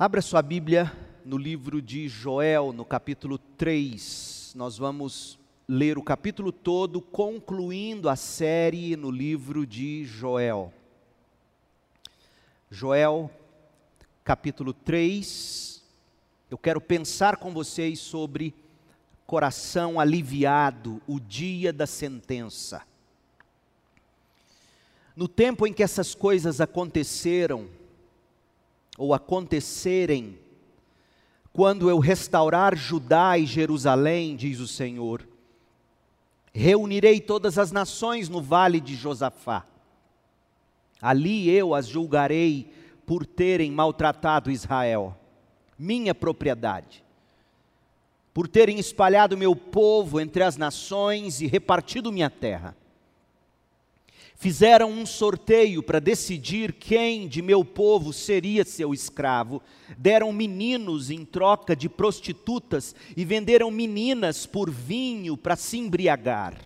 Abra sua Bíblia no livro de Joel, no capítulo 3. Nós vamos ler o capítulo todo, concluindo a série no livro de Joel. Joel, capítulo 3. Eu quero pensar com vocês sobre coração aliviado, o dia da sentença. No tempo em que essas coisas aconteceram, ou acontecerem, quando eu restaurar Judá e Jerusalém, diz o Senhor, reunirei todas as nações no vale de Josafá. Ali eu as julgarei por terem maltratado Israel, minha propriedade, por terem espalhado meu povo entre as nações e repartido minha terra fizeram um sorteio para decidir quem de meu povo seria seu escravo. Deram meninos em troca de prostitutas e venderam meninas por vinho para se embriagar.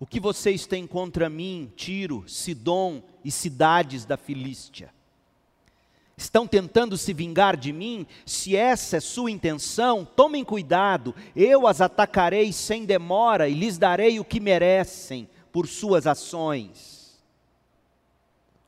O que vocês têm contra mim, Tiro, Sidom e cidades da Filístia? Estão tentando se vingar de mim? Se essa é sua intenção, tomem cuidado, eu as atacarei sem demora e lhes darei o que merecem por suas ações.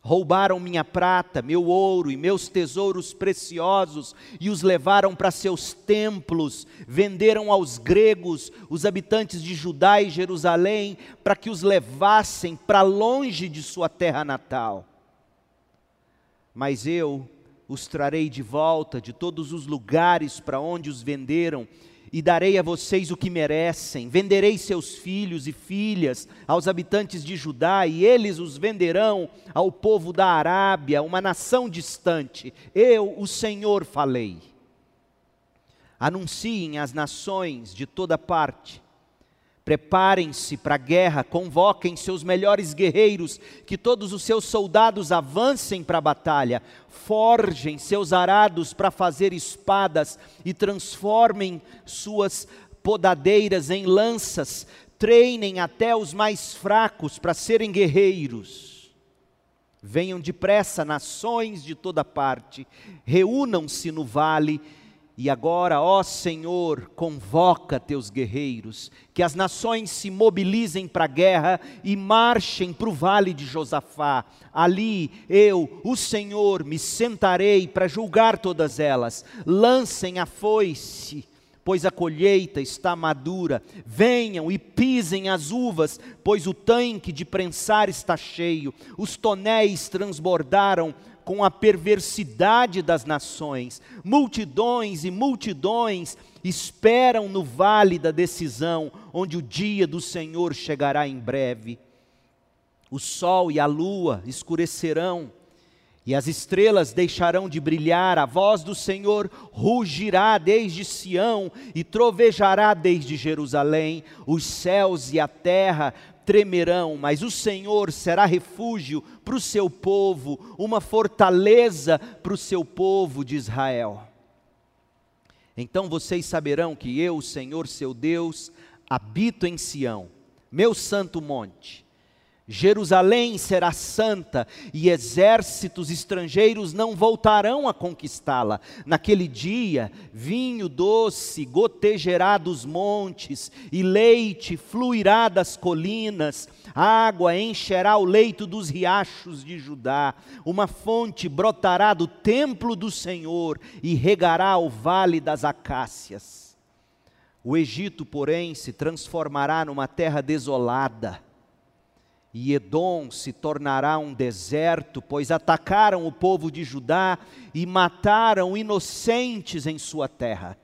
Roubaram minha prata, meu ouro e meus tesouros preciosos e os levaram para seus templos, venderam aos gregos, os habitantes de Judá e Jerusalém, para que os levassem para longe de sua terra natal. Mas eu os trarei de volta de todos os lugares para onde os venderam e darei a vocês o que merecem. Venderei seus filhos e filhas aos habitantes de Judá, e eles os venderão ao povo da Arábia, uma nação distante. Eu, o Senhor, falei. Anunciem às nações de toda parte Preparem-se para a guerra, convoquem seus melhores guerreiros, que todos os seus soldados avancem para a batalha, forjem seus arados para fazer espadas e transformem suas podadeiras em lanças, treinem até os mais fracos para serem guerreiros. Venham depressa, nações de toda parte, reúnam-se no vale e agora, ó Senhor, convoca teus guerreiros, que as nações se mobilizem para a guerra e marchem para o vale de Josafá. Ali eu, o Senhor, me sentarei para julgar todas elas. Lancem a foice, pois a colheita está madura. Venham e pisem as uvas, pois o tanque de prensar está cheio. Os tonéis transbordaram com a perversidade das nações. Multidões e multidões esperam no vale da decisão, onde o dia do Senhor chegará em breve. O sol e a lua escurecerão, e as estrelas deixarão de brilhar, a voz do Senhor rugirá desde Sião e trovejará desde Jerusalém, os céus e a terra tremerão, mas o Senhor será refúgio para o seu povo, uma fortaleza para o seu povo de Israel. Então vocês saberão que eu, Senhor seu Deus, habito em Sião, meu santo monte Jerusalém será santa e exércitos estrangeiros não voltarão a conquistá-la. Naquele dia, vinho doce gotejará dos montes e leite fluirá das colinas, água encherá o leito dos riachos de Judá. Uma fonte brotará do templo do Senhor e regará o vale das acácias. O Egito, porém, se transformará numa terra desolada e Edom se tornará um deserto, pois atacaram o povo de Judá e mataram inocentes em sua terra.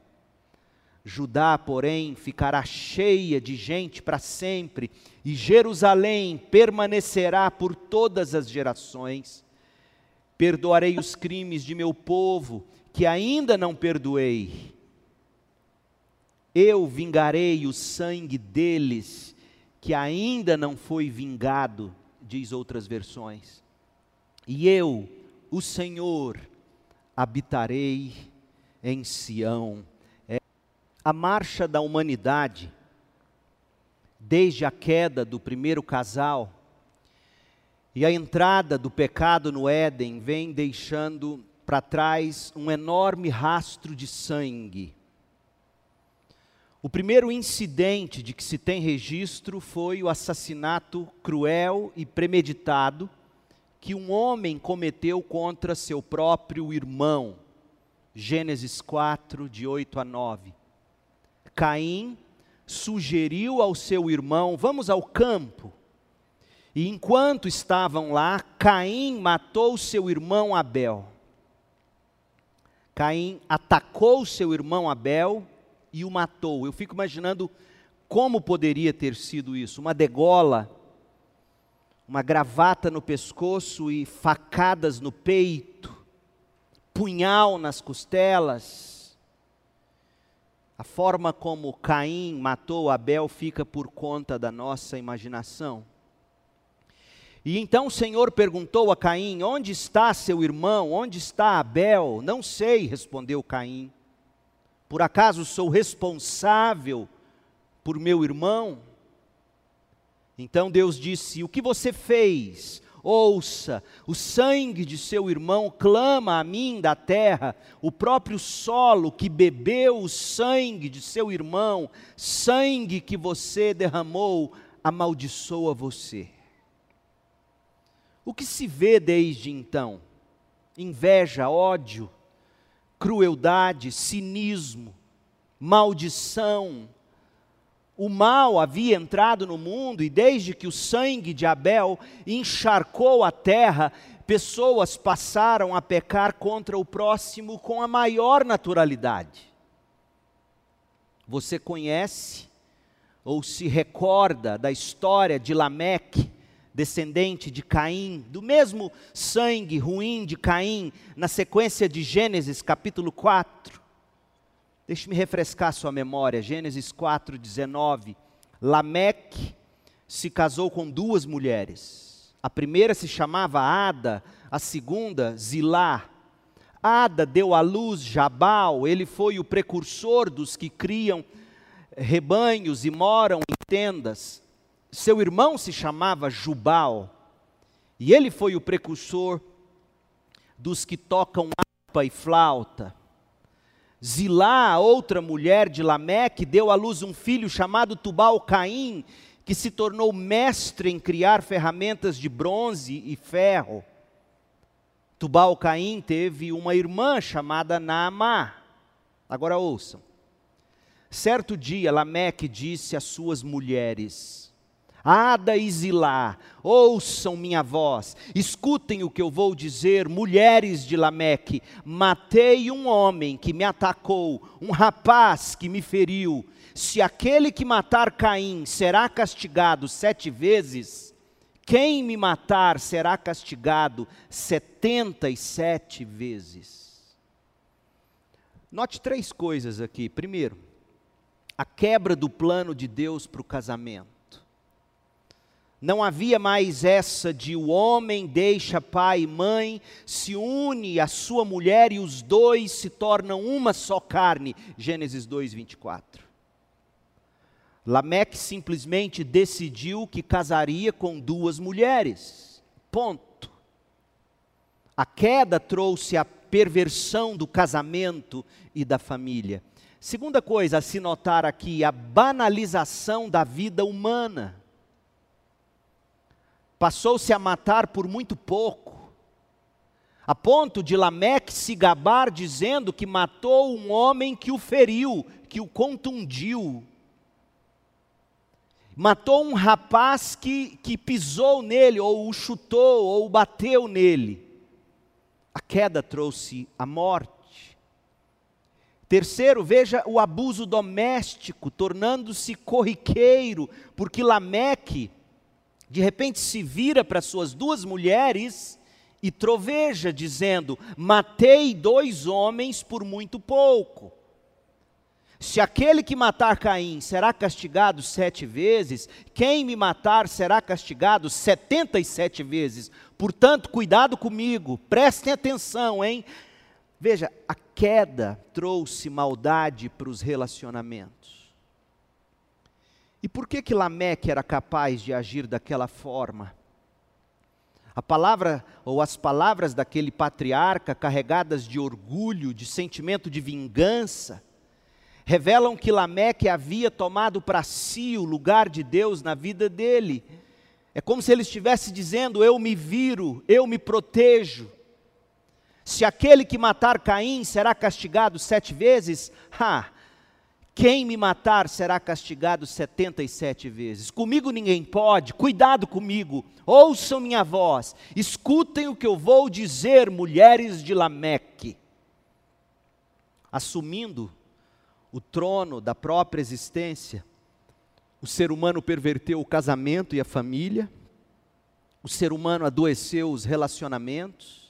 Judá, porém, ficará cheia de gente para sempre, e Jerusalém permanecerá por todas as gerações. Perdoarei os crimes de meu povo, que ainda não perdoei. Eu vingarei o sangue deles que ainda não foi vingado, diz outras versões. E eu, o Senhor, habitarei em Sião. É a marcha da humanidade, desde a queda do primeiro casal e a entrada do pecado no Éden, vem deixando para trás um enorme rastro de sangue. O primeiro incidente de que se tem registro foi o assassinato cruel e premeditado que um homem cometeu contra seu próprio irmão. Gênesis 4, de 8 a 9. Caim sugeriu ao seu irmão: Vamos ao campo. E enquanto estavam lá, Caim matou seu irmão Abel. Caim atacou seu irmão Abel e o matou. Eu fico imaginando como poderia ter sido isso: uma degola, uma gravata no pescoço e facadas no peito, punhal nas costelas. A forma como Caim matou Abel fica por conta da nossa imaginação. E então o Senhor perguntou a Caim: Onde está seu irmão? Onde está Abel? Não sei, respondeu Caim. Por acaso sou responsável por meu irmão? Então Deus disse: O que você fez? Ouça, o sangue de seu irmão clama a mim da terra, o próprio solo que bebeu o sangue de seu irmão, sangue que você derramou, amaldiçoa você. O que se vê desde então? Inveja, ódio, crueldade, cinismo, maldição. O mal havia entrado no mundo e desde que o sangue de Abel encharcou a terra, pessoas passaram a pecar contra o próximo com a maior naturalidade. Você conhece ou se recorda da história de Lameque, descendente de Caim, do mesmo sangue ruim de Caim, na sequência de Gênesis capítulo 4. Deixe-me refrescar sua memória, Gênesis 4, 19. Lameque se casou com duas mulheres. A primeira se chamava Ada, a segunda, Zilá. Ada deu à luz Jabal, ele foi o precursor dos que criam rebanhos e moram em tendas. Seu irmão se chamava Jubal, e ele foi o precursor dos que tocam harpa e flauta. Zilá, outra mulher de Lameque, deu à luz um filho chamado Tubal Caim, que se tornou mestre em criar ferramentas de bronze e ferro. Tubal Caim teve uma irmã chamada Naamá. Agora ouçam. Certo dia, Lameque disse às suas mulheres: Ada e Zilá, ouçam minha voz, escutem o que eu vou dizer, mulheres de Lameque. Matei um homem que me atacou, um rapaz que me feriu. Se aquele que matar Caim será castigado sete vezes, quem me matar será castigado setenta e sete vezes. Note três coisas aqui. Primeiro, a quebra do plano de Deus para o casamento. Não havia mais essa de o homem deixa pai e mãe, se une à sua mulher e os dois se tornam uma só carne. Gênesis 2, 24. Lameque simplesmente decidiu que casaria com duas mulheres. Ponto. A queda trouxe a perversão do casamento e da família. Segunda coisa a se notar aqui, a banalização da vida humana passou-se a matar por muito pouco, a ponto de Lameque se gabar dizendo que matou um homem que o feriu, que o contundiu. Matou um rapaz que, que pisou nele, ou o chutou, ou bateu nele. A queda trouxe a morte. Terceiro, veja o abuso doméstico, tornando-se corriqueiro, porque Lameque de repente se vira para suas duas mulheres e troveja, dizendo: Matei dois homens por muito pouco. Se aquele que matar Caim será castigado sete vezes, quem me matar será castigado setenta e sete vezes. Portanto, cuidado comigo, prestem atenção, hein? Veja, a queda trouxe maldade para os relacionamentos. E por que que Lameque era capaz de agir daquela forma? A palavra ou as palavras daquele patriarca, carregadas de orgulho, de sentimento de vingança, revelam que Lameque havia tomado para si o lugar de Deus na vida dele. É como se ele estivesse dizendo: Eu me viro, eu me protejo. Se aquele que matar Caim será castigado sete vezes, ha, quem me matar será castigado setenta e sete vezes. Comigo ninguém pode, cuidado comigo, ouçam minha voz, escutem o que eu vou dizer, mulheres de Lameque. Assumindo o trono da própria existência, o ser humano perverteu o casamento e a família, o ser humano adoeceu os relacionamentos,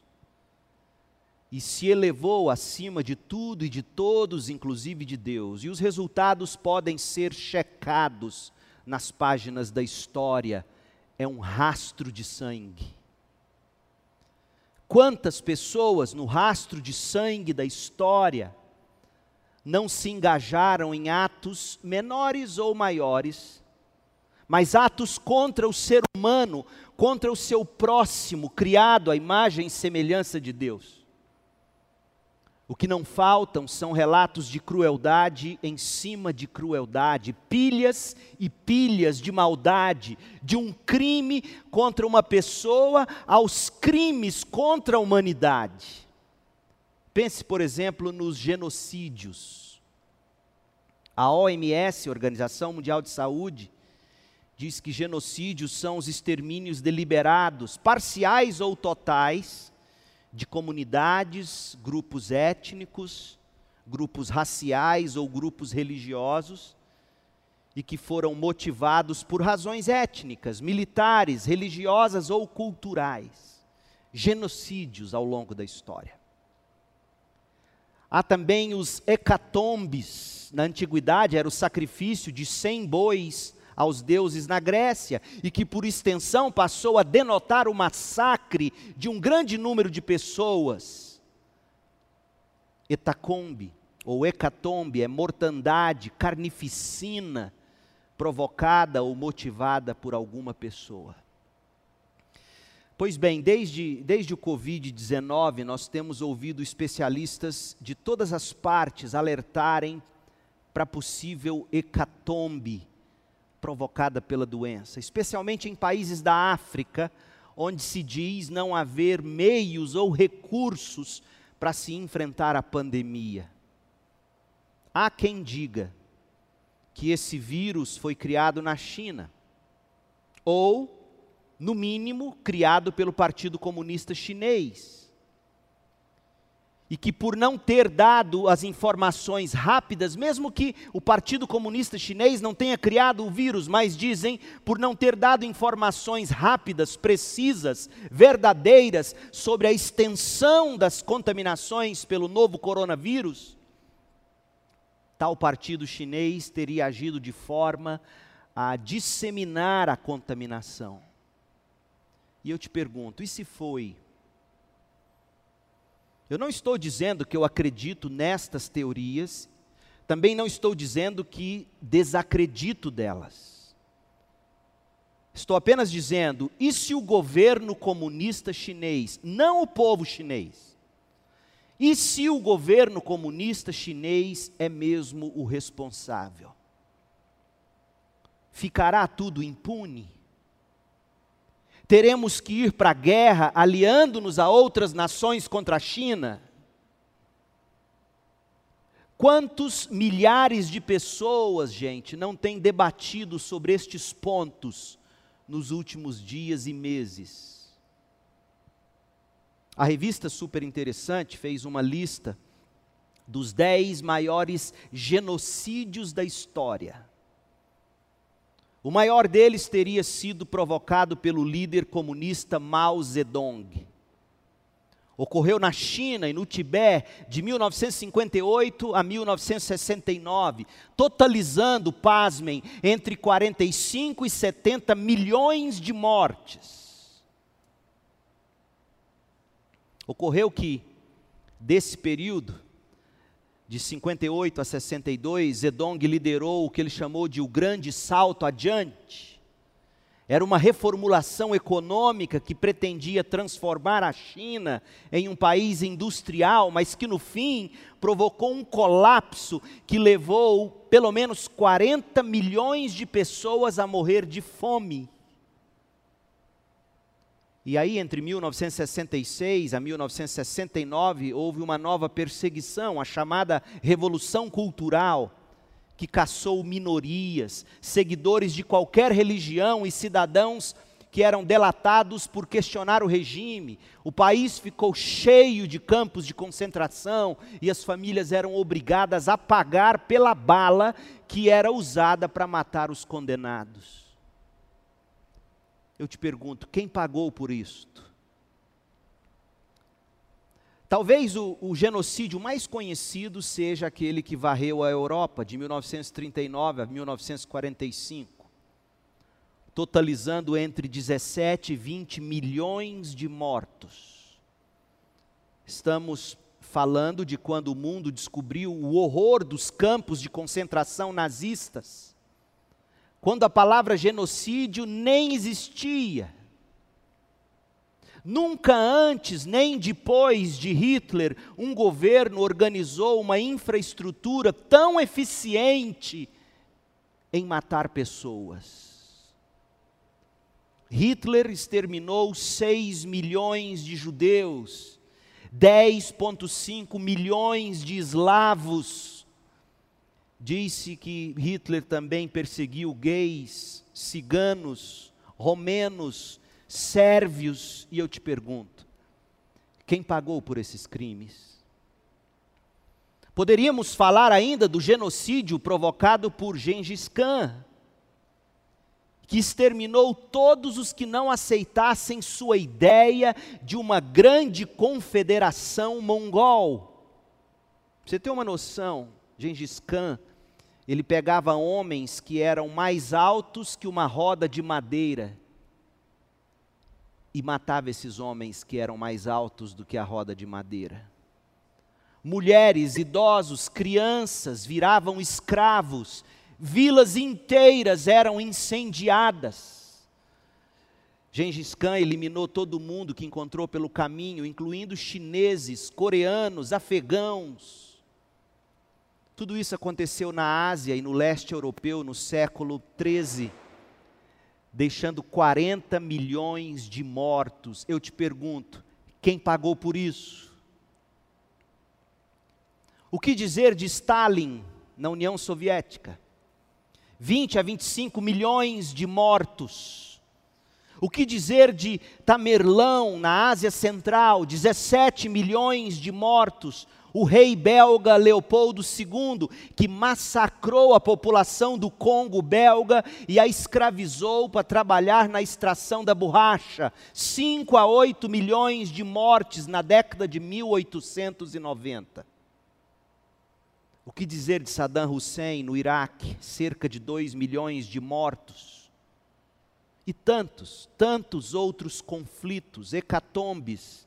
e se elevou acima de tudo e de todos, inclusive de Deus. E os resultados podem ser checados nas páginas da história. É um rastro de sangue. Quantas pessoas no rastro de sangue da história não se engajaram em atos menores ou maiores, mas atos contra o ser humano, contra o seu próximo, criado à imagem e semelhança de Deus? O que não faltam são relatos de crueldade em cima de crueldade, pilhas e pilhas de maldade, de um crime contra uma pessoa aos crimes contra a humanidade. Pense, por exemplo, nos genocídios. A OMS, Organização Mundial de Saúde, diz que genocídios são os extermínios deliberados, parciais ou totais, de comunidades, grupos étnicos, grupos raciais ou grupos religiosos, e que foram motivados por razões étnicas, militares, religiosas ou culturais. Genocídios ao longo da história. Há também os hecatombes. Na antiguidade era o sacrifício de cem bois aos deuses na Grécia e que, por extensão, passou a denotar o massacre de um grande número de pessoas. Etacombe, ou hecatombe, é mortandade, carnificina provocada ou motivada por alguma pessoa. Pois bem, desde, desde o Covid-19, nós temos ouvido especialistas de todas as partes alertarem para possível hecatombe provocada pela doença, especialmente em países da África, onde se diz não haver meios ou recursos para se enfrentar a pandemia. Há quem diga que esse vírus foi criado na China, ou, no mínimo, criado pelo Partido Comunista Chinês e que por não ter dado as informações rápidas, mesmo que o Partido Comunista Chinês não tenha criado o vírus, mas dizem por não ter dado informações rápidas, precisas, verdadeiras sobre a extensão das contaminações pelo novo coronavírus, tal partido chinês teria agido de forma a disseminar a contaminação. E eu te pergunto, e se foi eu não estou dizendo que eu acredito nestas teorias, também não estou dizendo que desacredito delas. Estou apenas dizendo, e se o governo comunista chinês, não o povo chinês, e se o governo comunista chinês é mesmo o responsável? Ficará tudo impune? Teremos que ir para a guerra aliando-nos a outras nações contra a China? Quantos milhares de pessoas, gente, não têm debatido sobre estes pontos nos últimos dias e meses? A revista Super Interessante fez uma lista dos dez maiores genocídios da história. O maior deles teria sido provocado pelo líder comunista Mao Zedong. Ocorreu na China e no Tibete de 1958 a 1969, totalizando, pasmem, entre 45 e 70 milhões de mortes. Ocorreu que, desse período, de 58 a 62, Zedong liderou o que ele chamou de o grande salto adiante. Era uma reformulação econômica que pretendia transformar a China em um país industrial, mas que no fim provocou um colapso que levou pelo menos 40 milhões de pessoas a morrer de fome. E aí, entre 1966 a 1969, houve uma nova perseguição, a chamada Revolução Cultural que caçou minorias, seguidores de qualquer religião e cidadãos que eram delatados por questionar o regime. O país ficou cheio de campos de concentração e as famílias eram obrigadas a pagar pela bala que era usada para matar os condenados. Eu te pergunto, quem pagou por isto? Talvez o, o, genocídio mais conhecido seja aquele que varreu a Europa de 1939 a 1945, totalizando entre 17 e 20 milhões de mortos. Estamos falando de quando o mundo descobriu o horror dos campos de concentração nazistas, quando a palavra genocídio nem existia Nunca antes nem depois de Hitler um governo organizou uma infraestrutura tão eficiente em matar pessoas. Hitler exterminou 6 milhões de judeus, 10,5 milhões de eslavos. Disse que Hitler também perseguiu gays, ciganos, romenos, sérvios, e eu te pergunto: quem pagou por esses crimes? Poderíamos falar ainda do genocídio provocado por Gengis Khan, que exterminou todos os que não aceitassem sua ideia de uma grande confederação mongol. você ter uma noção, Gengis Khan, ele pegava homens que eram mais altos que uma roda de madeira e matava esses homens que eram mais altos do que a roda de madeira. Mulheres, idosos, crianças viravam escravos, vilas inteiras eram incendiadas. Gengis Khan eliminou todo mundo que encontrou pelo caminho, incluindo chineses, coreanos, afegãos. Tudo isso aconteceu na Ásia e no leste europeu no século 13 deixando 40 milhões de mortos. Eu te pergunto, quem pagou por isso? O que dizer de Stalin na União Soviética? 20 a 25 milhões de mortos. O que dizer de Tamerlão na Ásia Central? 17 milhões de mortos o rei belga Leopoldo II, que massacrou a população do Congo belga e a escravizou para trabalhar na extração da borracha. 5 a 8 milhões de mortes na década de 1890. O que dizer de Saddam Hussein no Iraque? Cerca de 2 milhões de mortos. E tantos, tantos outros conflitos, hecatombes,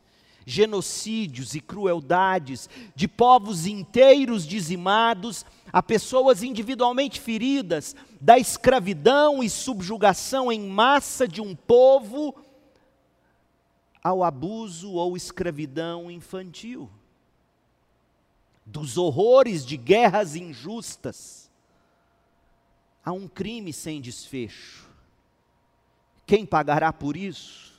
genocídios e crueldades, de povos inteiros dizimados, a pessoas individualmente feridas, da escravidão e subjugação em massa de um povo, ao abuso ou escravidão infantil, dos horrores de guerras injustas, a um crime sem desfecho. Quem pagará por isso?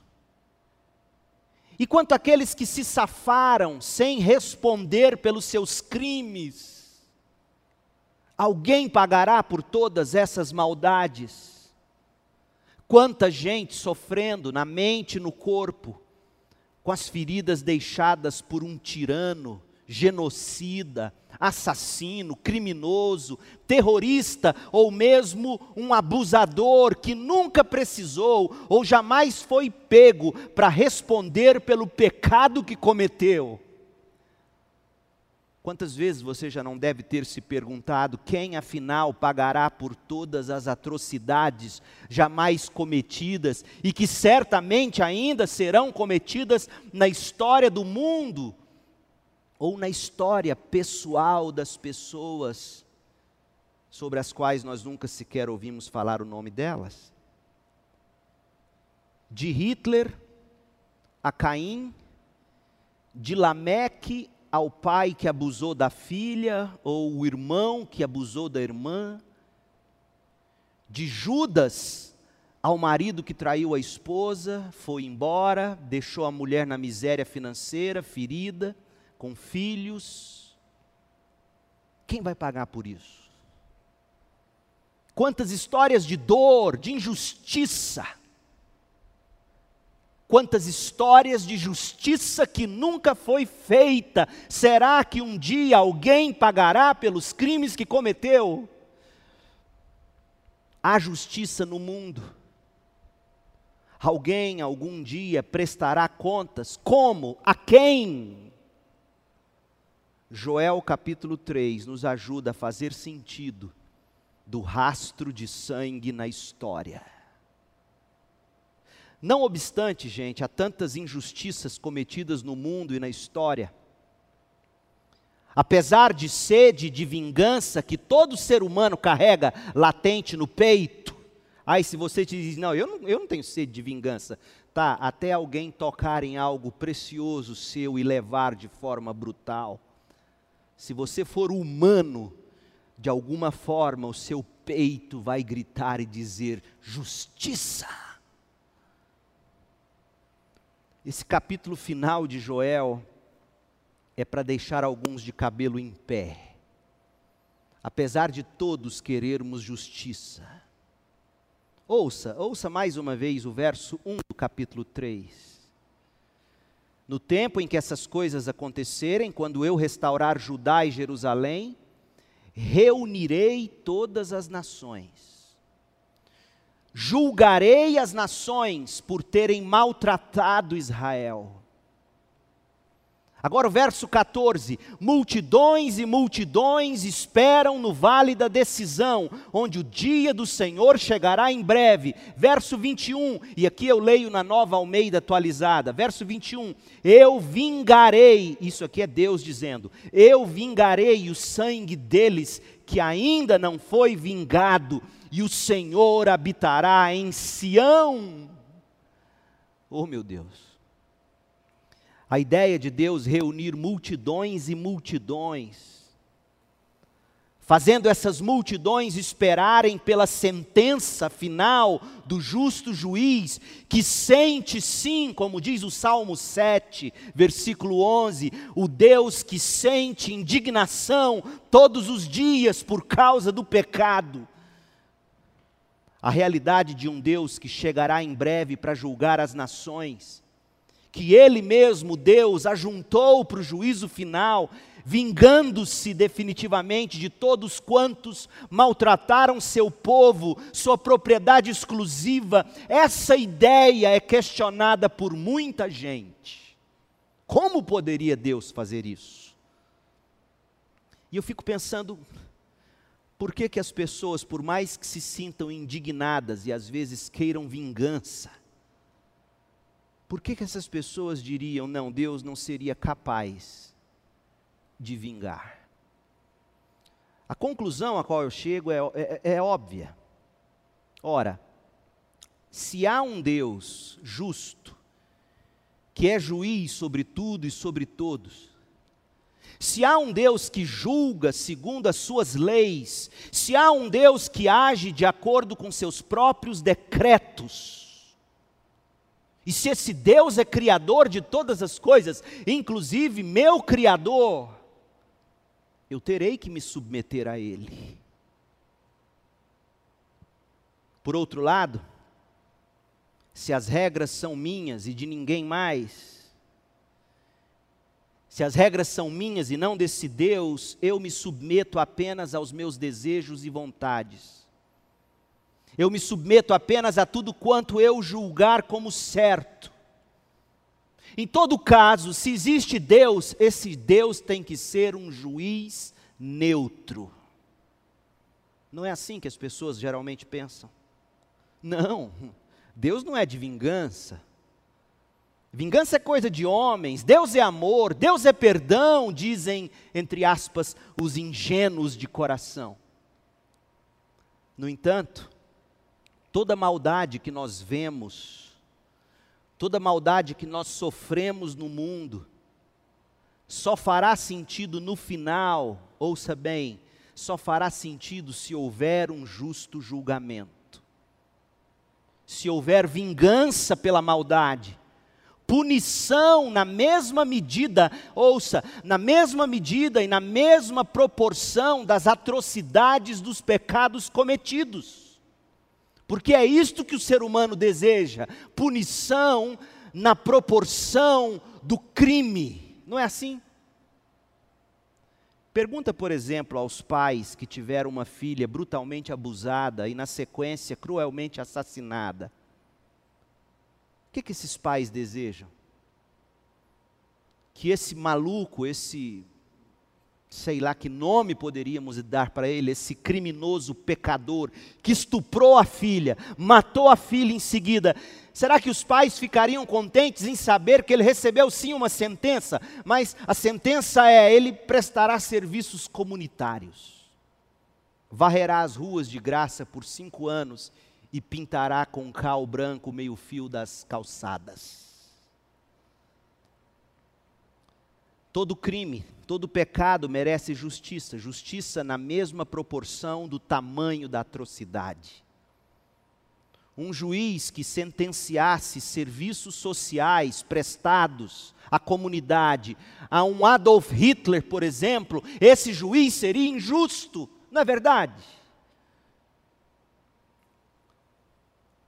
E quanto àqueles que se safaram sem responder pelos seus crimes, alguém pagará por todas essas maldades? Quanta gente sofrendo na mente e no corpo, com as feridas deixadas por um tirano, genocida, assassino, criminoso, terrorista ou mesmo um abusador que nunca precisou ou jamais foi pego para responder pelo pecado que cometeu. Quantas vezes você já não deve ter se perguntado quem afinal pagará por todas as atrocidades jamais cometidas e que certamente ainda serão cometidas na história do mundo? Ou na história pessoal das pessoas sobre as quais nós nunca sequer ouvimos falar o nome delas. de Hitler a Caim, de Lameque ao pai que abusou da filha, ou o irmão que abusou da irmã, de Judas ao marido que traiu a esposa, foi embora, deixou a mulher na miséria financeira, ferida, com filhos. Quem vai pagar por isso? Quantas histórias de dor, de injustiça, Quantas histórias de justiça que nunca foi feita. Será que um dia alguém pagará pelos crimes que cometeu? Há justiça no mundo. Alguém algum dia prestará contas? Como? A quem? Joel capítulo 3 nos ajuda a fazer sentido do rastro de sangue na história. Não obstante, gente, há tantas injustiças cometidas no mundo e na história. Apesar de sede de vingança que todo ser humano carrega latente no peito, aí se você te diz, não eu, não, eu não tenho sede de vingança, tá, até alguém tocar em algo precioso seu e levar de forma brutal. Se você for humano, de alguma forma o seu peito vai gritar e dizer: justiça. Esse capítulo final de Joel é para deixar alguns de cabelo em pé. Apesar de todos querermos justiça. Ouça, ouça mais uma vez o verso 1 do capítulo 3. No tempo em que essas coisas acontecerem, quando eu restaurar Judá e Jerusalém, reunirei todas as nações julgarei as nações por terem maltratado Israel. Agora o verso 14: multidões e multidões esperam no vale da decisão, onde o dia do Senhor chegará em breve. Verso 21, e aqui eu leio na nova Almeida atualizada. Verso 21: Eu vingarei, isso aqui é Deus dizendo, eu vingarei o sangue deles que ainda não foi vingado e o Senhor habitará em Sião. Oh, meu Deus. A ideia de Deus reunir multidões e multidões. Fazendo essas multidões esperarem pela sentença final do justo juiz, que sente sim, como diz o Salmo 7, versículo 11, o Deus que sente indignação todos os dias por causa do pecado. A realidade de um Deus que chegará em breve para julgar as nações, que Ele mesmo, Deus, ajuntou para o juízo final, vingando-se definitivamente de todos quantos maltrataram seu povo, sua propriedade exclusiva. Essa ideia é questionada por muita gente. Como poderia Deus fazer isso? E eu fico pensando, por que, que as pessoas, por mais que se sintam indignadas e às vezes queiram vingança, por que, que essas pessoas diriam, não, Deus não seria capaz de vingar? A conclusão a qual eu chego é, é, é óbvia. Ora, se há um Deus justo, que é juiz sobre tudo e sobre todos, se há um Deus que julga segundo as suas leis, se há um Deus que age de acordo com seus próprios decretos, e se esse Deus é criador de todas as coisas, inclusive meu criador, eu terei que me submeter a Ele. Por outro lado, se as regras são minhas e de ninguém mais, se as regras são minhas e não desse Deus, eu me submeto apenas aos meus desejos e vontades. Eu me submeto apenas a tudo quanto eu julgar como certo. Em todo caso, se existe Deus, esse Deus tem que ser um juiz neutro. Não é assim que as pessoas geralmente pensam. Não, Deus não é de vingança. Vingança é coisa de homens, Deus é amor, Deus é perdão, dizem, entre aspas, os ingênuos de coração. No entanto, toda maldade que nós vemos toda maldade que nós sofremos no mundo, só fará sentido no final, ouça bem, só fará sentido se houver um justo julgamento. Se houver vingança pela maldade, punição na mesma medida, ouça, na mesma medida e na mesma proporção das atrocidades dos pecados cometidos. Porque é isto que o ser humano deseja: punição na proporção do crime. Não é assim? Pergunta, por exemplo, aos pais que tiveram uma filha brutalmente abusada e, na sequência, cruelmente assassinada. O que, que esses pais desejam? Que esse maluco, esse, sei lá que nome poderíamos dar para ele, esse criminoso pecador que estuprou a filha, matou a filha em seguida, será que os pais ficariam contentes em saber que ele recebeu sim uma sentença, mas a sentença é: ele prestará serviços comunitários, varrerá as ruas de graça por cinco anos e pintará com cal branco o meio-fio das calçadas. Todo crime, todo pecado merece justiça, justiça na mesma proporção do tamanho da atrocidade. Um juiz que sentenciasse serviços sociais prestados à comunidade, a um Adolf Hitler, por exemplo, esse juiz seria injusto, não é verdade?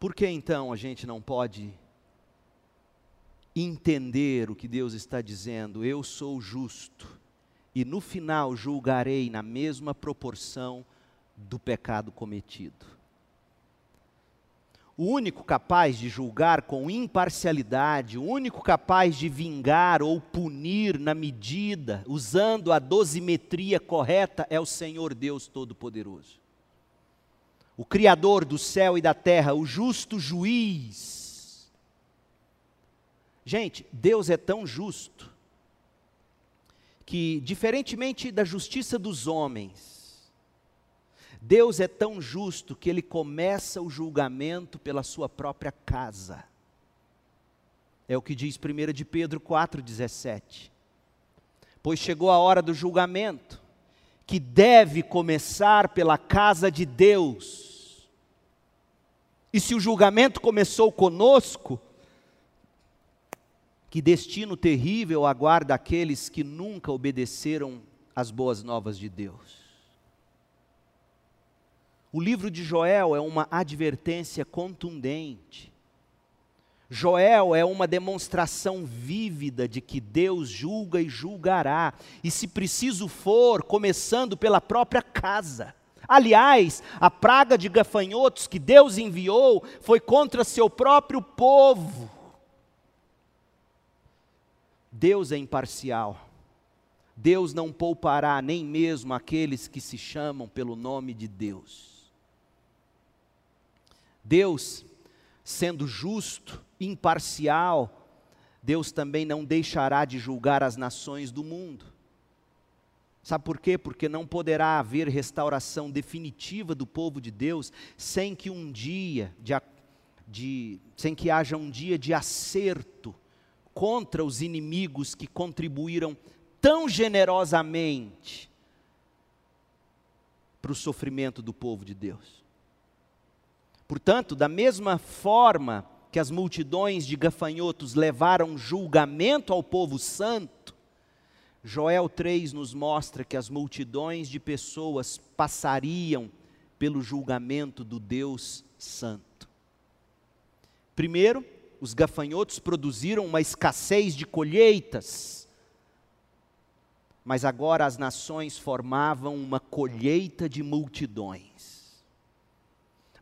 Por que então a gente não pode entender o que Deus está dizendo? Eu sou justo e no final julgarei na mesma proporção do pecado cometido. O único capaz de julgar com imparcialidade, o único capaz de vingar ou punir na medida, usando a dosimetria correta, é o Senhor Deus Todo-Poderoso o Criador do céu e da terra, o justo juiz. Gente, Deus é tão justo que, diferentemente da justiça dos homens, Deus é tão justo que ele começa o julgamento pela sua própria casa. É o que diz 1 de Pedro 4,17. Pois chegou a hora do julgamento, que deve começar pela casa de Deus e se o julgamento começou conosco, que destino terrível aguarda aqueles que nunca obedeceram às boas novas de Deus. O livro de Joel é uma advertência contundente. Joel é uma demonstração vívida de que Deus julga e julgará, e se preciso for, começando pela própria casa. Aliás, a praga de gafanhotos que Deus enviou foi contra seu próprio povo. Deus é imparcial. Deus não poupará nem mesmo aqueles que se chamam pelo nome de Deus. Deus, sendo justo, imparcial, Deus também não deixará de julgar as nações do mundo. Sabe por quê? Porque não poderá haver restauração definitiva do povo de Deus sem que um dia de, de, sem que haja um dia de acerto contra os inimigos que contribuíram tão generosamente para o sofrimento do povo de Deus. Portanto, da mesma forma que as multidões de gafanhotos levaram julgamento ao povo santo, Joel 3 nos mostra que as multidões de pessoas passariam pelo julgamento do Deus Santo. Primeiro, os gafanhotos produziram uma escassez de colheitas, mas agora as nações formavam uma colheita de multidões.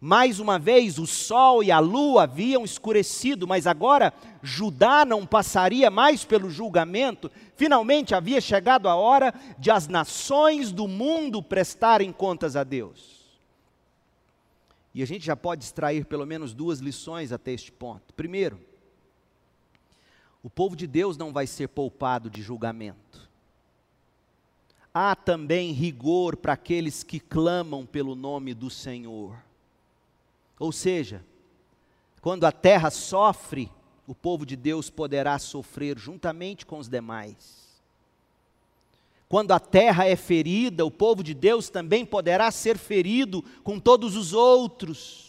Mais uma vez, o sol e a lua haviam escurecido, mas agora Judá não passaria mais pelo julgamento. Finalmente havia chegado a hora de as nações do mundo prestarem contas a Deus. E a gente já pode extrair pelo menos duas lições até este ponto. Primeiro, o povo de Deus não vai ser poupado de julgamento. Há também rigor para aqueles que clamam pelo nome do Senhor. Ou seja, quando a terra sofre o povo de Deus poderá sofrer juntamente com os demais. Quando a terra é ferida, o povo de Deus também poderá ser ferido com todos os outros.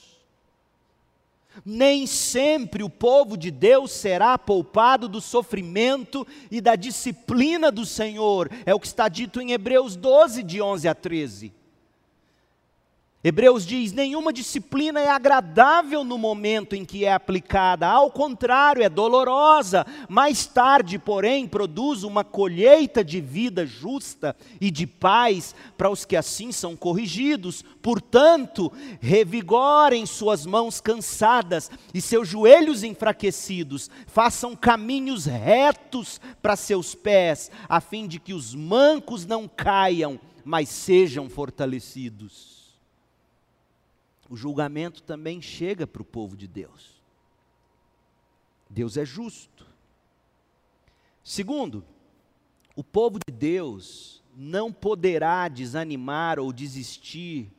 Nem sempre o povo de Deus será poupado do sofrimento e da disciplina do Senhor, é o que está dito em Hebreus 12, de 11 a 13. Hebreus diz: nenhuma disciplina é agradável no momento em que é aplicada, ao contrário, é dolorosa. Mais tarde, porém, produz uma colheita de vida justa e de paz para os que assim são corrigidos. Portanto, revigorem suas mãos cansadas e seus joelhos enfraquecidos, façam caminhos retos para seus pés, a fim de que os mancos não caiam, mas sejam fortalecidos o julgamento também chega para o povo de Deus. Deus é justo. Segundo, o povo de Deus não poderá desanimar ou desistir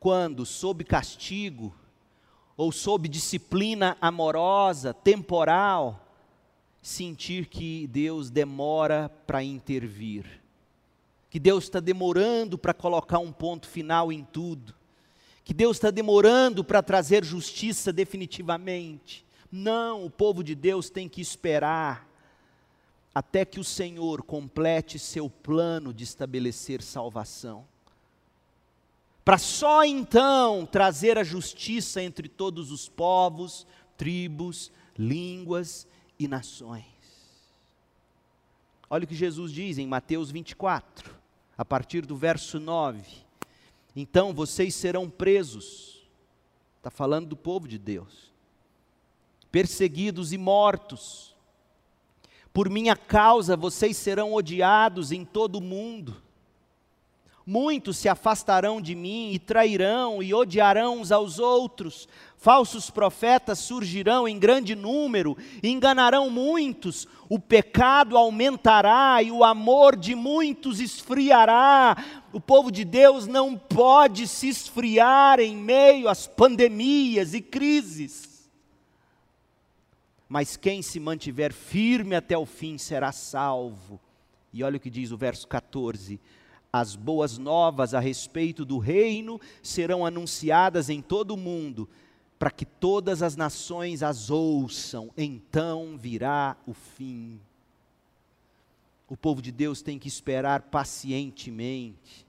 quando, sob castigo ou sob disciplina amorosa, temporal, sentir que Deus demora para intervir, que Deus está demorando para colocar um ponto final em tudo que Deus está demorando para trazer justiça definitivamente. Não, o povo de Deus tem que esperar até que o Senhor complete seu plano de estabelecer salvação. Para só então trazer a justiça entre todos os povos, tribos, línguas e nações. Olha o que Jesus diz em Mateus 24, a partir do verso 9 então vocês serão presos. Está falando do povo de Deus. Perseguidos e mortos. Por minha causa vocês serão odiados em todo o mundo. Muitos se afastarão de mim e trairão e odiarão uns aos outros. Falsos profetas surgirão em grande número e enganarão muitos. O pecado aumentará e o amor de muitos esfriará. O povo de Deus não pode se esfriar em meio às pandemias e crises. Mas quem se mantiver firme até o fim será salvo. E olha o que diz o verso 14 as boas novas a respeito do reino serão anunciadas em todo o mundo, para que todas as nações as ouçam, então virá o fim. O povo de Deus tem que esperar pacientemente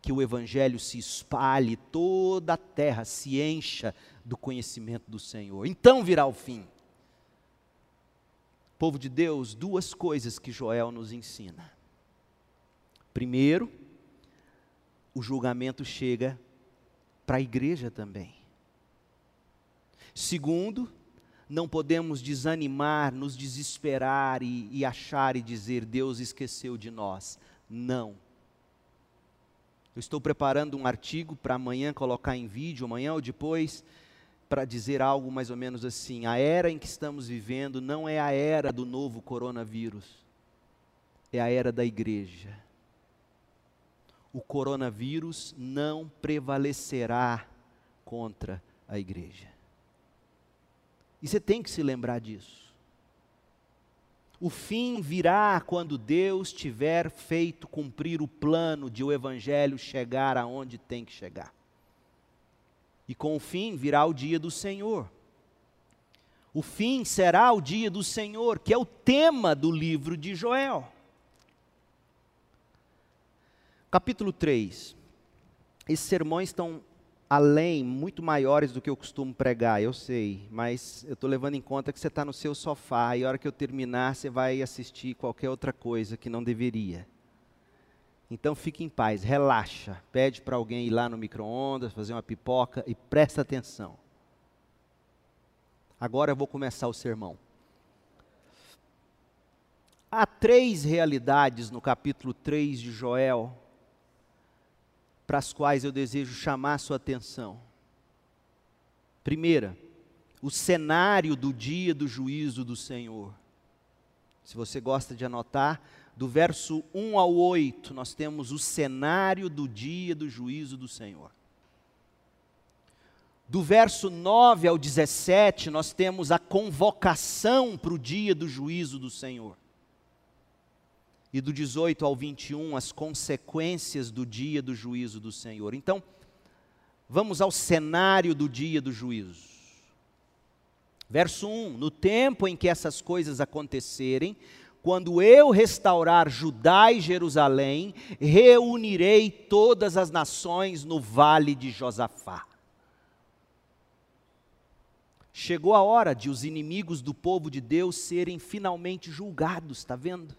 que o Evangelho se espalhe, toda a terra se encha do conhecimento do Senhor. Então virá o fim. Povo de Deus, duas coisas que Joel nos ensina. Primeiro, o julgamento chega para a igreja também. Segundo, não podemos desanimar, nos desesperar e, e, achar e dizer Deus esqueceu de nós. Não. Eu estou preparando um artigo para amanhã colocar em vídeo, amanhã ou depois, para dizer algo mais ou menos assim: a era em que estamos vivendo não é a era do novo coronavírus, é a era da igreja o coronavírus não prevalecerá contra a igreja. E você tem que se lembrar disso. O fim virá quando Deus tiver feito cumprir o plano de o evangelho chegar aonde tem que chegar. E com o fim virá o dia do Senhor. O fim será o dia do Senhor, que é o tema do livro de Joel. Capítulo 3. Esses sermões estão além, muito maiores do que eu costumo pregar, eu sei, mas eu estou levando em conta que você está no seu sofá e a hora que eu terminar você vai assistir qualquer outra coisa que não deveria. Então fique em paz, relaxa, pede para alguém ir lá no micro-ondas, fazer uma pipoca e presta atenção. Agora eu vou começar o sermão. Há três realidades no capítulo 3 de Joel para as quais eu desejo chamar sua atenção. Primeira, o cenário do dia do juízo do Senhor. Se você gosta de anotar, do verso 1 ao 8, nós temos o cenário do dia do juízo do Senhor. Do verso 9 ao 17, nós temos a convocação para o dia do juízo do Senhor. E do 18 ao 21, as consequências do dia do juízo do Senhor. Então, vamos ao cenário do dia do juízo. Verso 1: No tempo em que essas coisas acontecerem, quando eu restaurar Judá e Jerusalém, reunirei todas as nações no vale de Josafá. Chegou a hora de os inimigos do povo de Deus serem finalmente julgados, está vendo?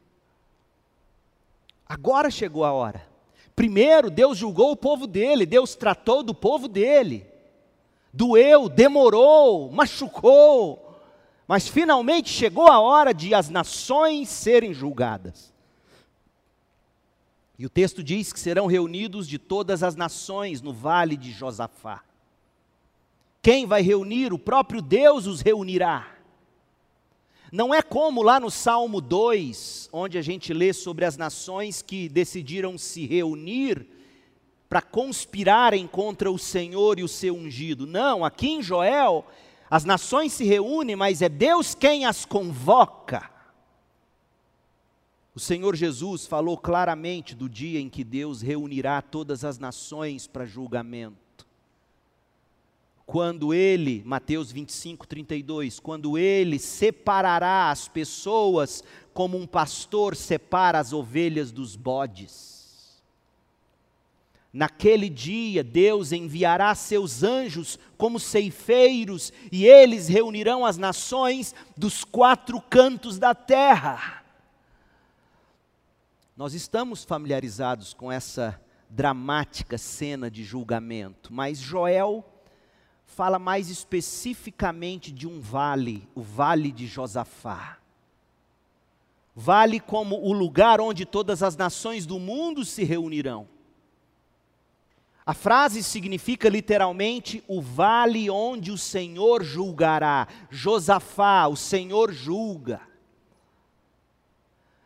Agora chegou a hora. Primeiro, Deus julgou o povo dele, Deus tratou do povo dele. Doeu, demorou, machucou, mas finalmente chegou a hora de as nações serem julgadas. E o texto diz que serão reunidos de todas as nações no vale de Josafá. Quem vai reunir? O próprio Deus os reunirá. Não é como lá no Salmo 2, onde a gente lê sobre as nações que decidiram se reunir para conspirarem contra o Senhor e o seu ungido. Não, aqui em Joel, as nações se reúnem, mas é Deus quem as convoca. O Senhor Jesus falou claramente do dia em que Deus reunirá todas as nações para julgamento quando ele, Mateus 25, 32, quando ele separará as pessoas como um pastor separa as ovelhas dos bodes. Naquele dia, Deus enviará seus anjos como ceifeiros, e eles reunirão as nações dos quatro cantos da terra. Nós estamos familiarizados com essa dramática cena de julgamento, mas Joel fala mais especificamente de um vale, o vale de Josafá. Vale como o lugar onde todas as nações do mundo se reunirão. A frase significa literalmente o vale onde o Senhor julgará. Josafá, o Senhor julga.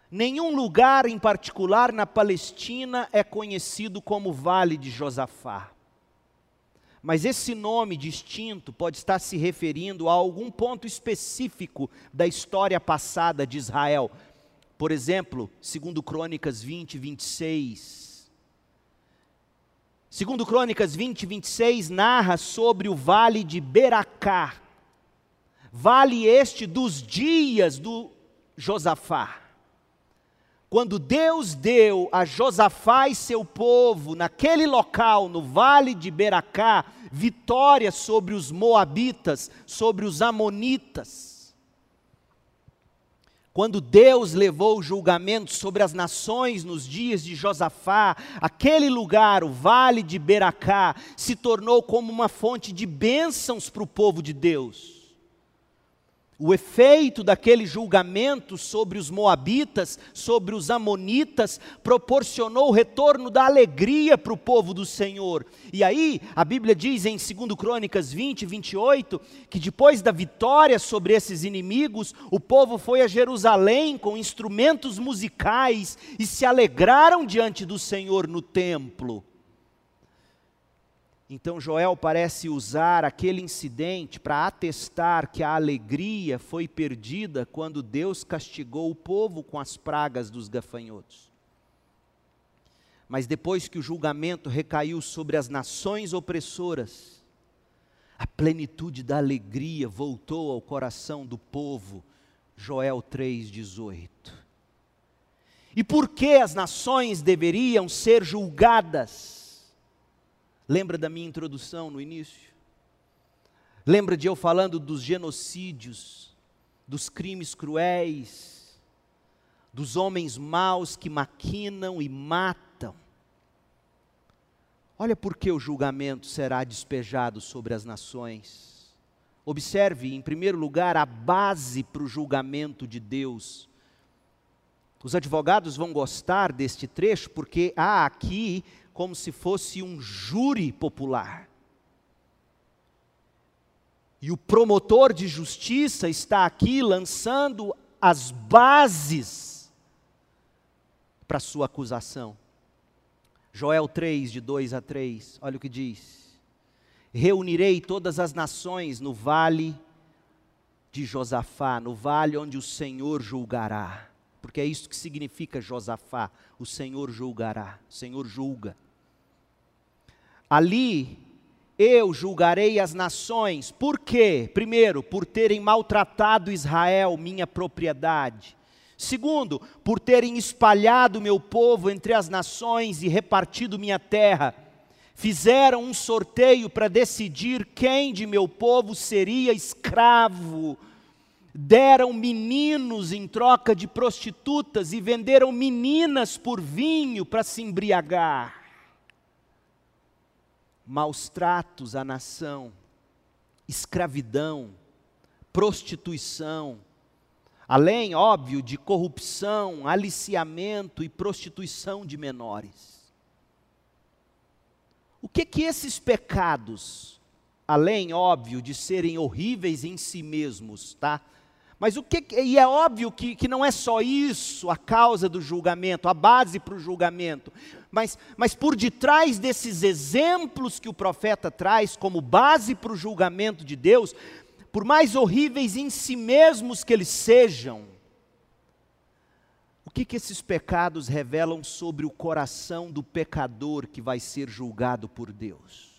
Nenhum lugar em particular na Palestina é conhecido como Vale de Josafá. Mas esse nome distinto pode estar se referindo a algum ponto específico da história passada de Israel. Por exemplo, segundo Crônicas 20, 26. Segundo Crônicas 20, 26, narra sobre o vale de Beracá. Vale este dos dias do Josafá. Quando Deus deu a Josafá e seu povo, naquele local, no vale de Beracá, vitória sobre os Moabitas, sobre os Amonitas. Quando Deus levou o julgamento sobre as nações nos dias de Josafá, aquele lugar, o vale de Beracá, se tornou como uma fonte de bênçãos para o povo de Deus. O efeito daquele julgamento sobre os moabitas, sobre os amonitas, proporcionou o retorno da alegria para o povo do Senhor. E aí, a Bíblia diz em 2 Crônicas 20, 28, que depois da vitória sobre esses inimigos, o povo foi a Jerusalém com instrumentos musicais e se alegraram diante do Senhor no templo. Então Joel parece usar aquele incidente para atestar que a alegria foi perdida quando Deus castigou o povo com as pragas dos gafanhotos. Mas depois que o julgamento recaiu sobre as nações opressoras, a plenitude da alegria voltou ao coração do povo. Joel 3,18. E por que as nações deveriam ser julgadas? Lembra da minha introdução no início? Lembra de eu falando dos genocídios, dos crimes cruéis, dos homens maus que maquinam e matam? Olha por que o julgamento será despejado sobre as nações. Observe, em primeiro lugar, a base para o julgamento de Deus. Os advogados vão gostar deste trecho porque há aqui como se fosse um júri popular. E o promotor de justiça está aqui lançando as bases para sua acusação. Joel 3, de 2 a 3, olha o que diz. reunirei todas as nações no vale de Josafá, no vale onde o Senhor julgará. Porque é isso que significa Josafá, o Senhor julgará, o Senhor julga. Ali eu julgarei as nações, por quê? Primeiro, por terem maltratado Israel, minha propriedade. Segundo, por terem espalhado meu povo entre as nações e repartido minha terra. Fizeram um sorteio para decidir quem de meu povo seria escravo. Deram meninos em troca de prostitutas e venderam meninas por vinho para se embriagar. Maus tratos à nação, escravidão, prostituição, Além, óbvio, de corrupção, aliciamento e prostituição de menores. O que que esses pecados, além, óbvio, de serem horríveis em si mesmos, tá? Mas o que, e é óbvio que, que não é só isso a causa do julgamento, a base para o julgamento, mas, mas por detrás desses exemplos que o profeta traz como base para o julgamento de Deus, por mais horríveis em si mesmos que eles sejam, o que, que esses pecados revelam sobre o coração do pecador que vai ser julgado por Deus?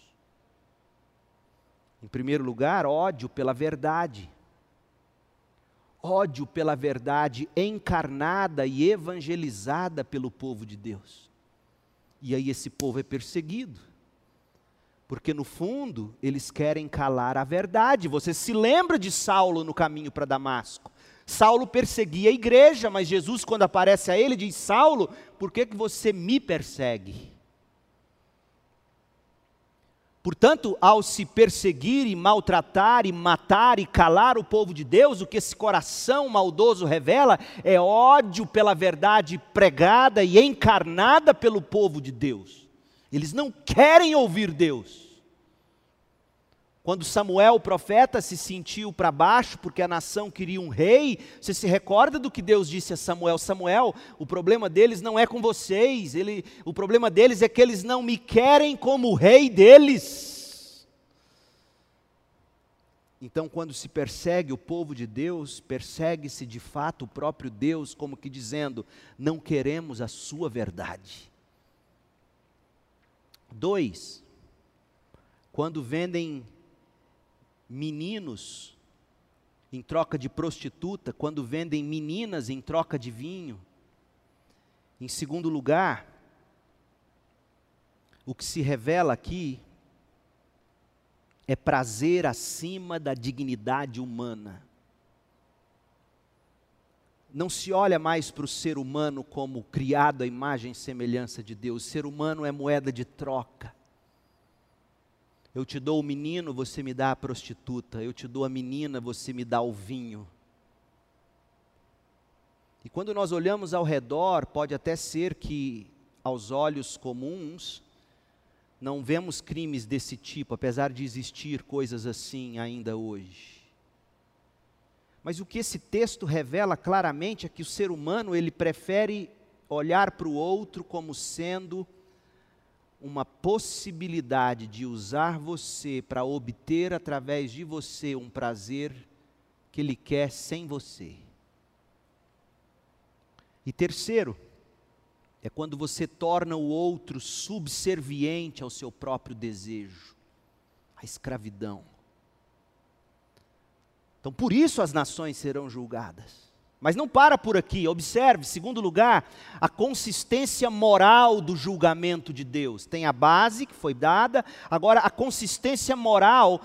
Em primeiro lugar, ódio pela verdade. Ódio pela verdade encarnada e evangelizada pelo povo de Deus. E aí esse povo é perseguido porque no fundo eles querem calar a verdade. Você se lembra de Saulo no caminho para Damasco? Saulo perseguia a igreja, mas Jesus, quando aparece a ele, diz: Saulo, por que, que você me persegue? Portanto, ao se perseguir e maltratar e matar e calar o povo de Deus, o que esse coração maldoso revela é ódio pela verdade pregada e encarnada pelo povo de Deus. Eles não querem ouvir Deus. Quando Samuel, o profeta, se sentiu para baixo porque a nação queria um rei, você se recorda do que Deus disse a Samuel? Samuel, o problema deles não é com vocês, ele, o problema deles é que eles não me querem como rei deles. Então, quando se persegue o povo de Deus, persegue-se de fato o próprio Deus, como que dizendo: não queremos a sua verdade. Dois, quando vendem meninos em troca de prostituta, quando vendem meninas em troca de vinho. Em segundo lugar, o que se revela aqui é prazer acima da dignidade humana. Não se olha mais para o ser humano como criado à imagem e semelhança de Deus. O ser humano é moeda de troca. Eu te dou o menino, você me dá a prostituta. Eu te dou a menina, você me dá o vinho. E quando nós olhamos ao redor, pode até ser que, aos olhos comuns, não vemos crimes desse tipo, apesar de existir coisas assim ainda hoje. Mas o que esse texto revela claramente é que o ser humano, ele prefere olhar para o outro como sendo uma possibilidade de usar você para obter através de você um prazer que ele quer sem você. E terceiro, é quando você torna o outro subserviente ao seu próprio desejo, a escravidão. Então, por isso as nações serão julgadas. Mas não para por aqui, observe, segundo lugar, a consistência moral do julgamento de Deus. Tem a base que foi dada, agora a consistência moral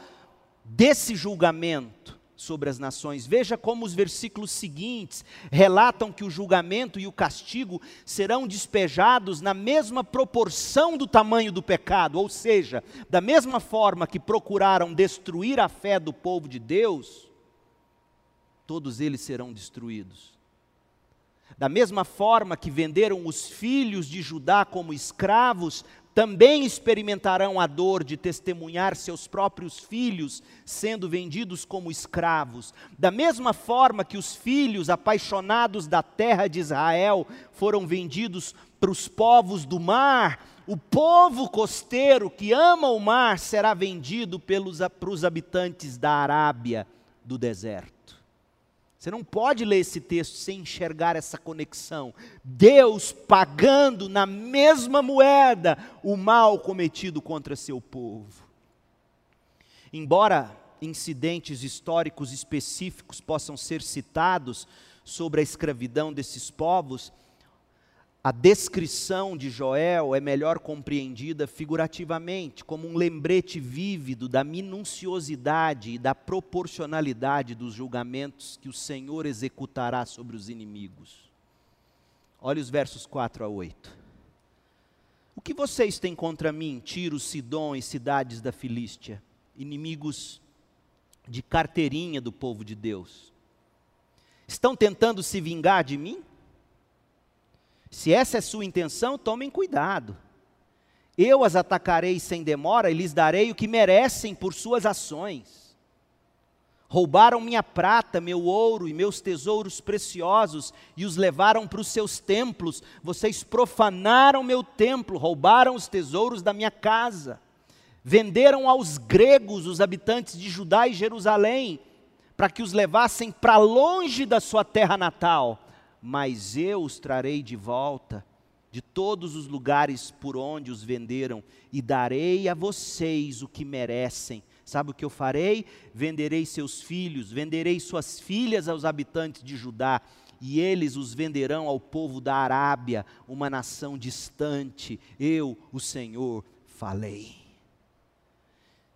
desse julgamento sobre as nações. Veja como os versículos seguintes relatam que o julgamento e o castigo serão despejados na mesma proporção do tamanho do pecado, ou seja, da mesma forma que procuraram destruir a fé do povo de Deus todos eles serão destruídos. Da mesma forma que venderam os filhos de Judá como escravos, também experimentarão a dor de testemunhar seus próprios filhos sendo vendidos como escravos. Da mesma forma que os filhos apaixonados da terra de Israel foram vendidos para os povos do mar, o povo costeiro que ama o mar será vendido pelos, para os habitantes da Arábia do deserto. Você não pode ler esse texto sem enxergar essa conexão. Deus pagando na mesma moeda o mal cometido contra seu povo. Embora incidentes históricos específicos possam ser citados sobre a escravidão desses povos, a descrição de Joel é melhor compreendida figurativamente, como um lembrete vívido da minuciosidade e da proporcionalidade dos julgamentos que o Senhor executará sobre os inimigos. Olhe os versos 4 a 8. O que vocês têm contra mim, Tiro, Sidom e cidades da Filístia, inimigos de carteirinha do povo de Deus? Estão tentando se vingar de mim? Se essa é sua intenção, tomem cuidado. Eu as atacarei sem demora e lhes darei o que merecem por suas ações. Roubaram minha prata, meu ouro e meus tesouros preciosos e os levaram para os seus templos. Vocês profanaram meu templo, roubaram os tesouros da minha casa. Venderam aos gregos os habitantes de Judá e Jerusalém, para que os levassem para longe da sua terra natal mas eu os trarei de volta de todos os lugares por onde os venderam e darei a vocês o que merecem. Sabe o que eu farei? Venderei seus filhos, venderei suas filhas aos habitantes de Judá, e eles os venderão ao povo da Arábia, uma nação distante. Eu, o Senhor, falei.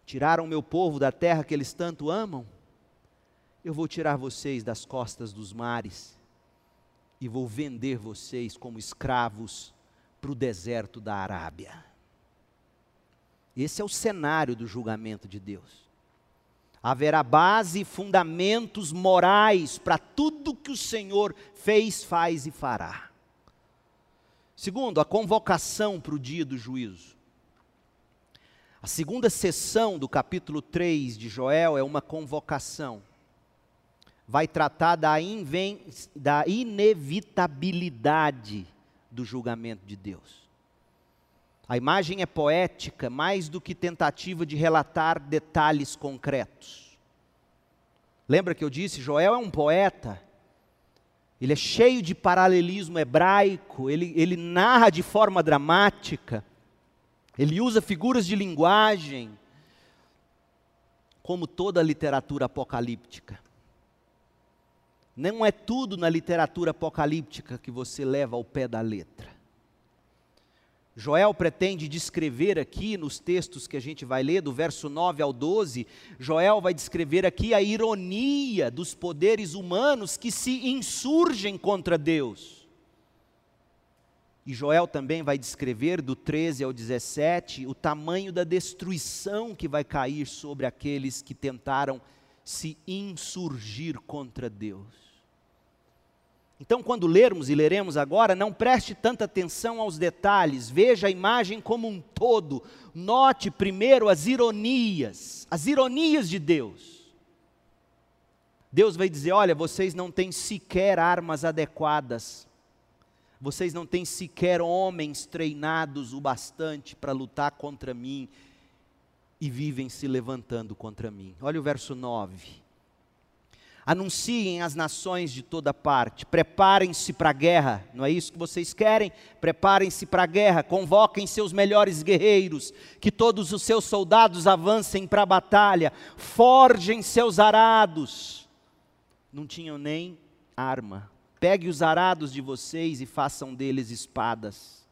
Tiraram meu povo da terra que eles tanto amam? Eu vou tirar vocês das costas dos mares e vou vender vocês como escravos para o deserto da Arábia. Esse é o cenário do julgamento de Deus. Haverá base e fundamentos morais para tudo que o Senhor fez, faz e fará. Segundo, a convocação para o dia do juízo. A segunda sessão do capítulo 3 de Joel é uma convocação vai tratar da, inven, da inevitabilidade do julgamento de Deus. A imagem é poética mais do que tentativa de relatar detalhes concretos. Lembra que eu disse, Joel é um poeta, ele é cheio de paralelismo hebraico, ele, ele narra de forma dramática, ele usa figuras de linguagem, como toda a literatura apocalíptica. Não é tudo na literatura apocalíptica que você leva ao pé da letra. Joel pretende descrever aqui, nos textos que a gente vai ler, do verso 9 ao 12, Joel vai descrever aqui a ironia dos poderes humanos que se insurgem contra Deus. E Joel também vai descrever, do 13 ao 17, o tamanho da destruição que vai cair sobre aqueles que tentaram se insurgir contra Deus. Então, quando lermos e leremos agora, não preste tanta atenção aos detalhes, veja a imagem como um todo. Note primeiro as ironias, as ironias de Deus. Deus vai dizer: olha, vocês não têm sequer armas adequadas, vocês não têm sequer homens treinados o bastante para lutar contra mim e vivem se levantando contra mim. Olha o verso 9. Anunciem às nações de toda parte, preparem-se para a guerra, não é isso que vocês querem? Preparem-se para a guerra, convoquem seus melhores guerreiros, que todos os seus soldados avancem para a batalha, forjem seus arados. Não tinham nem arma. Pegue os arados de vocês e façam deles espadas.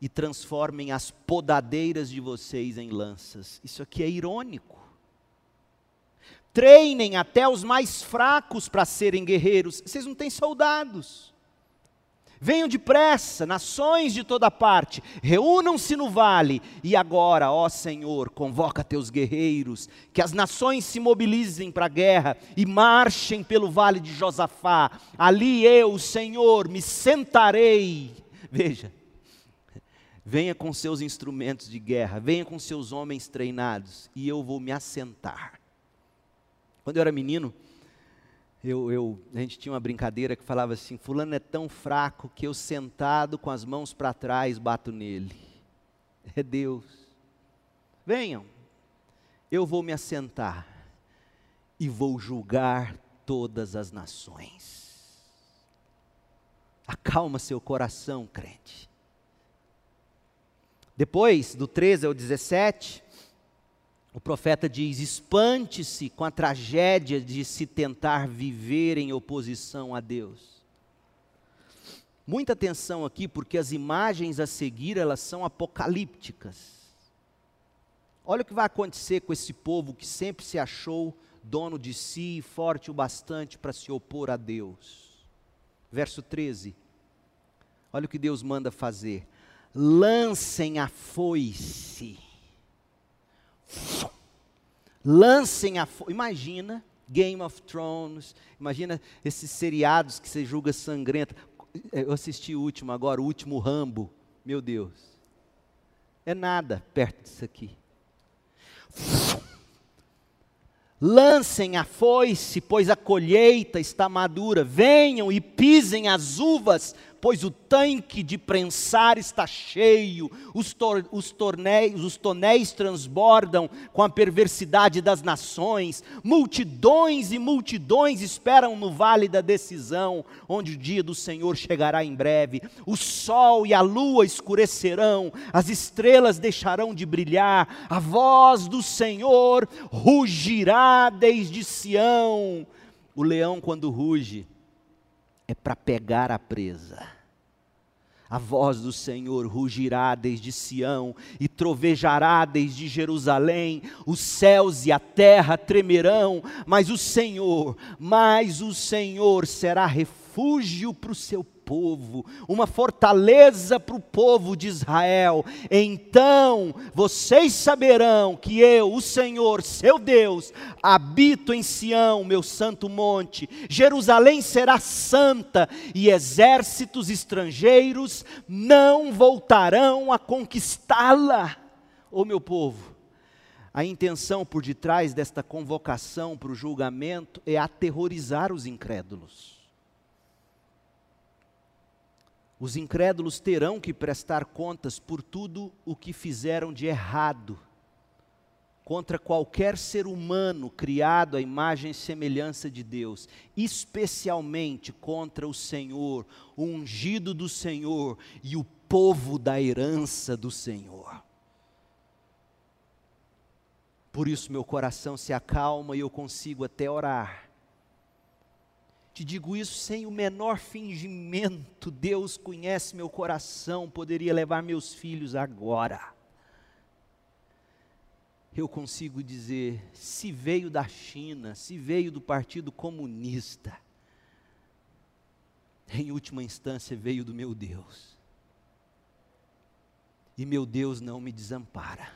E transformem as podadeiras de vocês em lanças. Isso aqui é irônico. Treinem até os mais fracos para serem guerreiros. Vocês não têm soldados. Venham depressa, nações de toda parte, reúnam-se no vale, e agora, ó Senhor, convoca teus guerreiros, que as nações se mobilizem para a guerra e marchem pelo vale de Josafá. Ali eu, Senhor, me sentarei. Veja, venha com seus instrumentos de guerra, venha com seus homens treinados, e eu vou me assentar. Quando eu era menino, Eu, eu, a gente tinha uma brincadeira que falava assim: Fulano é tão fraco que eu sentado com as mãos para trás bato nele. É Deus. Venham, eu vou me assentar e vou julgar todas as nações. Acalma seu coração, crente. Depois, do 13 ao 17, o profeta diz: espante-se com a tragédia de se tentar viver em oposição a Deus. Muita atenção aqui, porque as imagens a seguir elas são apocalípticas. Olha o que vai acontecer com esse povo que sempre se achou dono de si e forte o bastante para se opor a Deus. Verso 13. Olha o que Deus manda fazer. Lancem a foice. Lancem a foice. Imagina Game of Thrones, imagina esses seriados que você julga sangrento. Eu assisti o último agora, o último Rambo. Meu Deus. É nada perto disso aqui. Lancem a foice, pois a colheita está madura. Venham e pisem as uvas, pois o tanque de prensar está cheio, os, tor os, os tonéis transbordam com a perversidade das nações, multidões e multidões esperam no vale da decisão, onde o dia do Senhor chegará em breve. O sol e a lua escurecerão, as estrelas deixarão de brilhar, a voz do Senhor rugirá desde Sião. O leão, quando ruge, é para pegar a presa. A voz do Senhor rugirá desde Sião e trovejará desde Jerusalém, os céus e a terra tremerão, mas o Senhor, mas o Senhor será refúgio para o seu povo, uma fortaleza para o povo de Israel. Então vocês saberão que eu, o Senhor, seu Deus, habito em Sião, meu santo monte. Jerusalém será santa e exércitos estrangeiros não voltarão a conquistá-la. Ô meu povo, a intenção por detrás desta convocação para o julgamento é aterrorizar os incrédulos. Os incrédulos terão que prestar contas por tudo o que fizeram de errado contra qualquer ser humano criado à imagem e semelhança de Deus, especialmente contra o Senhor, o ungido do Senhor e o povo da herança do Senhor. Por isso meu coração se acalma e eu consigo até orar te digo isso sem o menor fingimento. Deus conhece meu coração, poderia levar meus filhos agora. Eu consigo dizer: se veio da China, se veio do Partido Comunista, em última instância veio do meu Deus. E meu Deus não me desampara.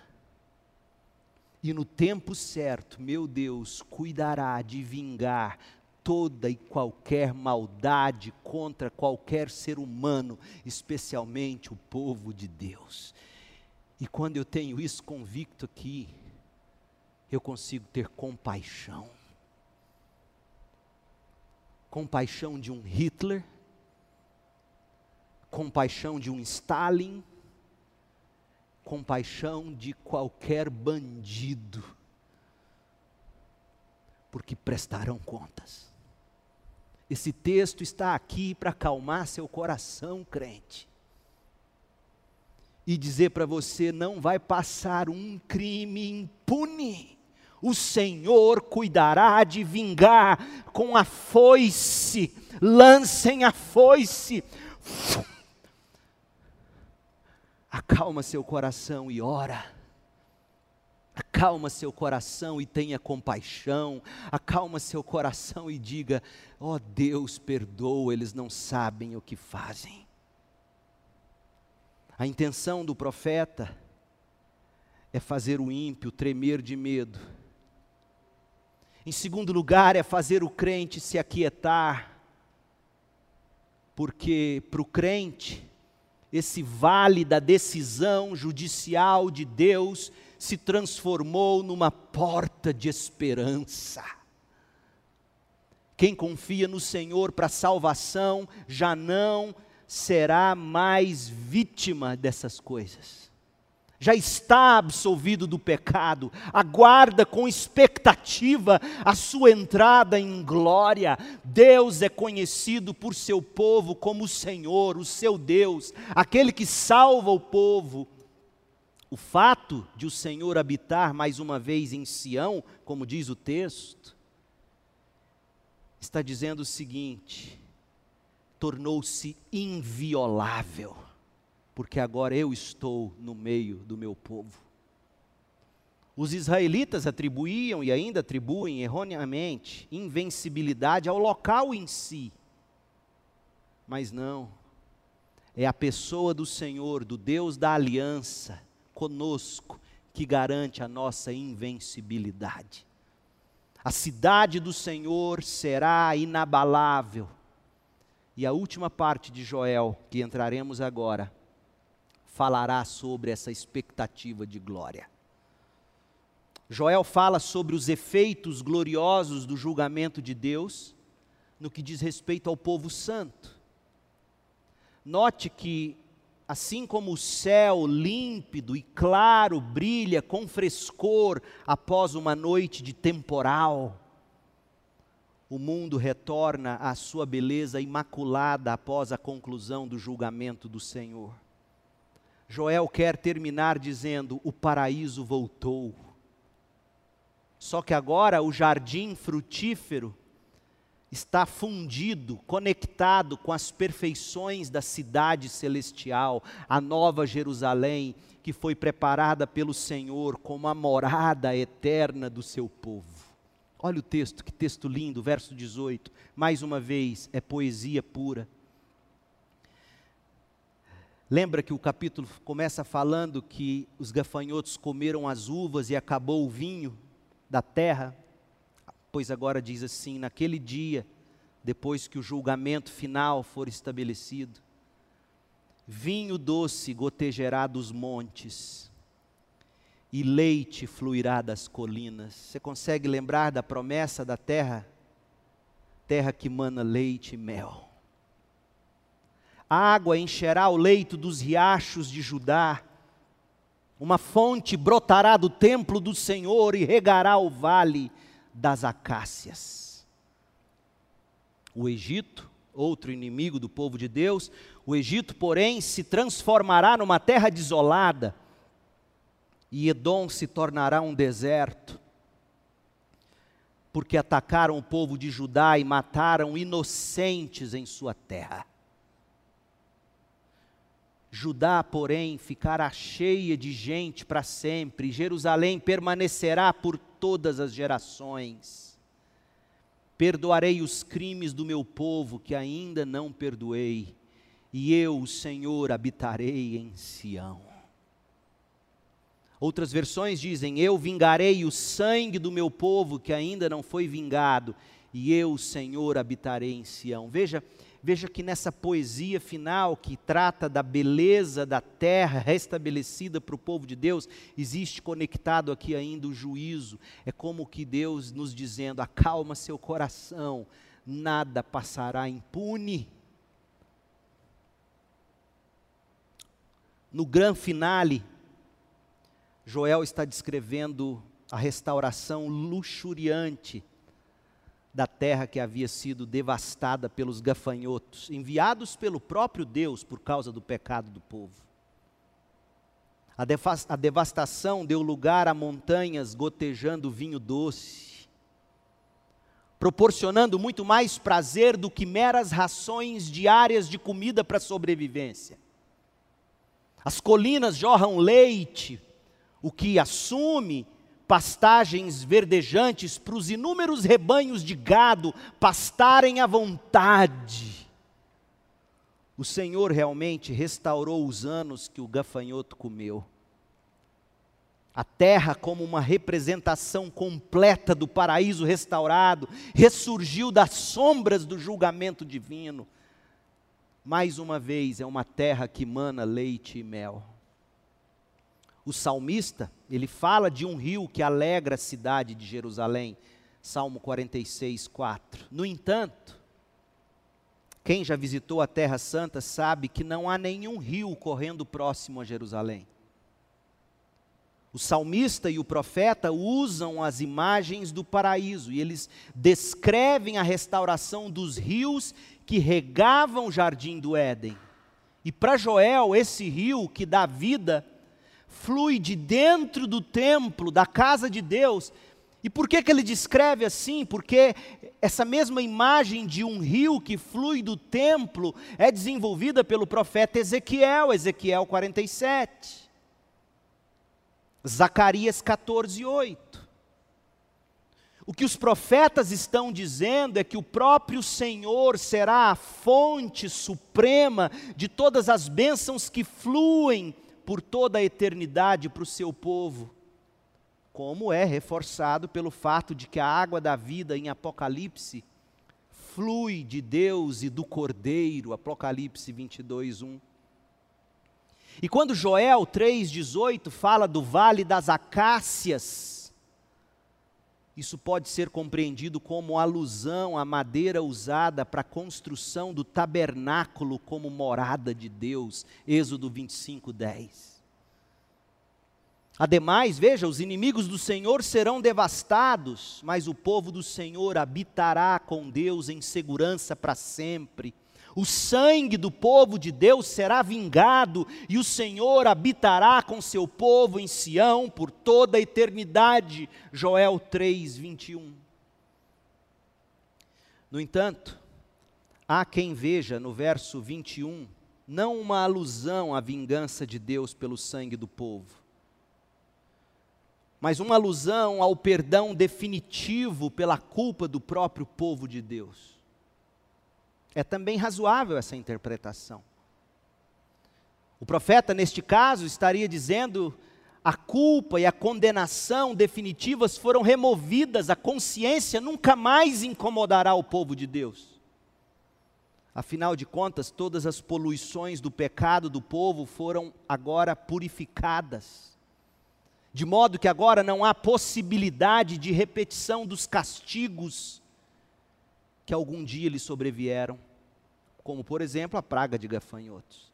E no tempo certo, meu Deus cuidará de vingar toda e qualquer maldade contra qualquer ser humano, especialmente o povo de Deus. E quando eu tenho isso convicto aqui, eu consigo ter compaixão. Compaixão de um Hitler, compaixão de um Stalin, compaixão de qualquer bandido, porque prestarão contas. Esse texto está aqui para acalmar seu coração, crente. E dizer para você: não vai passar um crime impune. O Senhor cuidará de vingar com a foice. Lancem a foice. Acalma seu coração e ora Acalma seu coração e tenha compaixão. Acalma seu coração e diga: Ó oh, Deus, perdoa, eles não sabem o que fazem. A intenção do profeta é fazer o ímpio tremer de medo. Em segundo lugar, é fazer o crente se aquietar, porque para o crente, esse vale da decisão judicial de Deus se transformou numa porta de esperança. Quem confia no Senhor para salvação já não será mais vítima dessas coisas. Já está absolvido do pecado, aguarda com expectativa a sua entrada em glória. Deus é conhecido por seu povo como o Senhor, o seu Deus, aquele que salva o povo. O fato de o Senhor habitar mais uma vez em Sião, como diz o texto, está dizendo o seguinte: tornou-se inviolável, porque agora eu estou no meio do meu povo. Os israelitas atribuíam e ainda atribuem erroneamente invencibilidade ao local em si. Mas não. É a pessoa do Senhor, do Deus da aliança conosco, que garante a nossa invencibilidade. A cidade do Senhor será inabalável. E a última parte de Joel, que entraremos agora, falará sobre essa expectativa de glória. Joel fala sobre os efeitos gloriosos do julgamento de Deus no que diz respeito ao povo santo. Note que assim como o céu límpido e claro brilha com frescor após uma noite de temporal, o mundo retorna à sua beleza imaculada após a conclusão do julgamento do Senhor. Joel quer terminar dizendo: o paraíso voltou. Só que agora o jardim frutífero está fundido, conectado com as perfeições da cidade celestial, a nova Jerusalém, que foi preparada pelo Senhor como a morada eterna do seu povo. Olha o texto, que texto lindo, verso 18. Mais uma vez, é poesia pura. Lembra que o capítulo começa falando que os gafanhotos comeram as uvas e acabou o vinho da terra? Pois agora diz assim: naquele dia, depois que o julgamento final for estabelecido, vinho doce gotejará dos montes e leite fluirá das colinas. Você consegue lembrar da promessa da terra? Terra que mana leite e mel. A água encherá o leito dos riachos de Judá. Uma fonte brotará do templo do Senhor e regará o vale das acácias. O Egito, outro inimigo do povo de Deus, o Egito, porém, se transformará numa terra desolada, e Edom se tornará um deserto, porque atacaram o povo de Judá e mataram inocentes em sua terra. Judá, porém, ficará cheia de gente para sempre, Jerusalém permanecerá por todas as gerações. Perdoarei os crimes do meu povo que ainda não perdoei, e eu, o Senhor, habitarei em Sião. Outras versões dizem: Eu vingarei o sangue do meu povo que ainda não foi vingado, e eu, Senhor, habitarei em Sião. Veja, Veja que nessa poesia final, que trata da beleza da terra restabelecida para o povo de Deus, existe conectado aqui ainda o juízo. É como que Deus nos dizendo: acalma seu coração, nada passará impune. No grande finale, Joel está descrevendo a restauração luxuriante da terra que havia sido devastada pelos gafanhotos, enviados pelo próprio Deus por causa do pecado do povo. A, a devastação deu lugar a montanhas gotejando vinho doce, proporcionando muito mais prazer do que meras rações diárias de comida para sobrevivência. As colinas jorram leite, o que assume pastagens verdejantes para os inúmeros rebanhos de gado pastarem à vontade. O Senhor realmente restaurou os anos que o gafanhoto comeu. A terra, como uma representação completa do paraíso restaurado, ressurgiu das sombras do julgamento divino. Mais uma vez, é uma terra que mana leite e mel o salmista, ele fala de um rio que alegra a cidade de Jerusalém. Salmo 46, 4. No entanto, quem já visitou a Terra Santa sabe que não há nenhum rio correndo próximo a Jerusalém. O salmista e o profeta usam as imagens do paraíso e eles descrevem a restauração dos rios que regavam o jardim do Éden. E para Joel, esse rio que dá vida flui de dentro do templo, da casa de Deus. E por que, que ele descreve assim? Porque essa mesma imagem de um rio que flui do templo é desenvolvida pelo profeta Ezequiel, Ezequiel 47. Zacarias 14, 8. O que os profetas estão dizendo é que o próprio Senhor será a fonte suprema de todas as bênçãos que fluem por toda a eternidade para o seu povo. Como é reforçado pelo fato de que a água da vida em Apocalipse flui de Deus e do Cordeiro, Apocalipse 22, 1. E quando Joel 3,18 fala do vale das acácias, isso pode ser compreendido como alusão à madeira usada para a construção do tabernáculo como morada de Deus, Êxodo 25, 10. Ademais, veja, os inimigos do Senhor serão devastados, mas o povo do Senhor habitará com Deus em segurança para sempre o sangue do povo de Deus será vingado e o Senhor habitará com seu povo em Sião por toda a eternidade. Joel 3, 21. No entanto, há quem veja no verso 21 não uma alusão à vingança de Deus pelo sangue do povo, mas uma alusão ao perdão definitivo pela culpa do próprio povo de Deus. É também razoável essa interpretação. O profeta, neste caso, estaria dizendo: a culpa e a condenação definitivas foram removidas, a consciência nunca mais incomodará o povo de Deus. Afinal de contas, todas as poluições do pecado do povo foram agora purificadas. De modo que agora não há possibilidade de repetição dos castigos que algum dia lhe sobrevieram como por exemplo a praga de gafanhotos.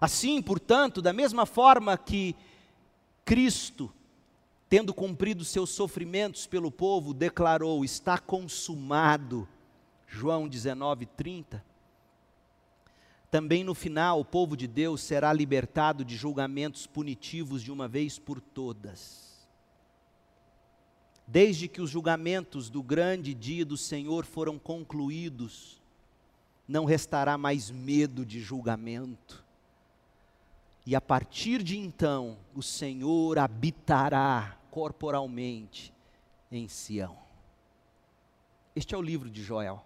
Assim, portanto, da mesma forma que Cristo, tendo cumprido seus sofrimentos pelo povo, declarou: está consumado, João 19, 30. Também no final, o povo de Deus será libertado de julgamentos punitivos de uma vez por todas. Desde que os julgamentos do grande dia do Senhor foram concluídos, não restará mais medo de julgamento. E a partir de então, o Senhor habitará corporalmente em Sião. Este é o livro de Joel.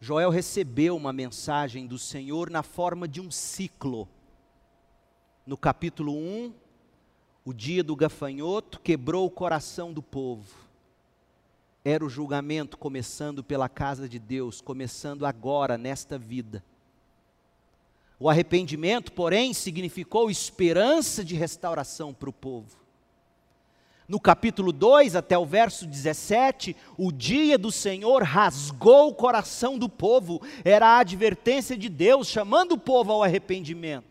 Joel recebeu uma mensagem do Senhor na forma de um ciclo. No capítulo 1, o dia do gafanhoto quebrou o coração do povo era o julgamento começando pela casa de Deus, começando agora, nesta vida. O arrependimento, porém, significou esperança de restauração para o povo. No capítulo 2 até o verso 17, o dia do Senhor rasgou o coração do povo, era a advertência de Deus chamando o povo ao arrependimento.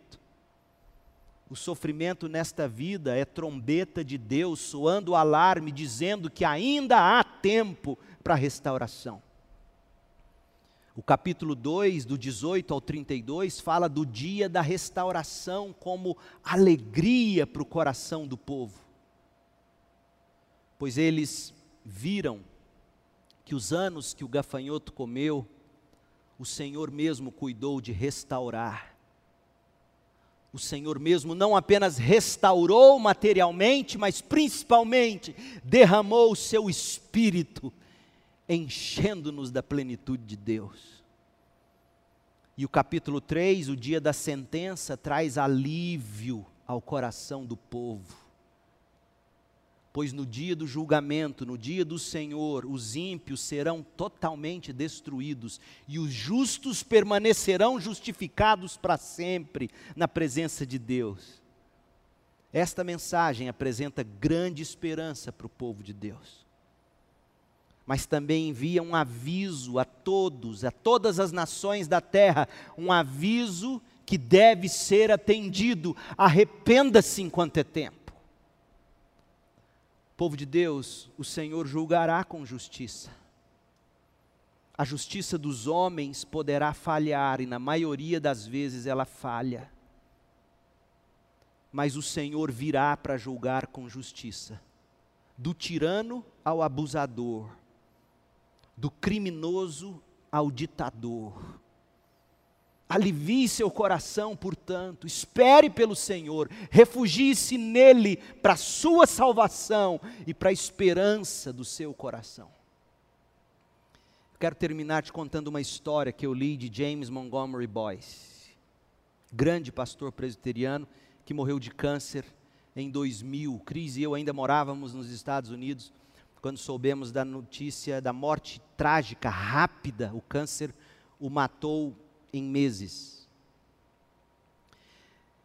O sofrimento nesta vida é trombeta de Deus soando o alarme, dizendo que ainda há tempo para restauração. O capítulo 2, do 18 ao 32, fala do dia da restauração como alegria para o coração do povo. Pois eles viram que os anos que o gafanhoto comeu, o Senhor mesmo cuidou de restaurar o Senhor mesmo não apenas restaurou materialmente, mas principalmente derramou o seu espírito, enchendo-nos da plenitude de Deus. E o capítulo 3, o dia da sentença, traz alívio ao coração do povo pois no dia do julgamento, no dia do Senhor, os ímpios serão totalmente destruídos e os justos permanecerão justificados para sempre na presença de Deus. Esta mensagem apresenta grande esperança para o povo de Deus. mas também envia um aviso a todos, a todas as nações da terra, um aviso que deve ser atendido. Arrependa-se enquanto é tempo. Povo de Deus, o Senhor julgará com justiça. A justiça dos homens poderá falhar, e na maioria das vezes ela falha. Mas o Senhor virá para julgar com justiça, do tirano ao abusador, do criminoso ao ditador. Alivie seu coração, portanto, espere pelo Senhor, refugie-se nele para a sua salvação e para a esperança do seu coração. Quero terminar te contando uma história que eu li de James Montgomery Boyce, grande pastor presbiteriano que morreu de câncer em 2000. Cris e eu ainda morávamos nos Estados Unidos quando soubemos da notícia da morte trágica, rápida, o câncer o matou em meses.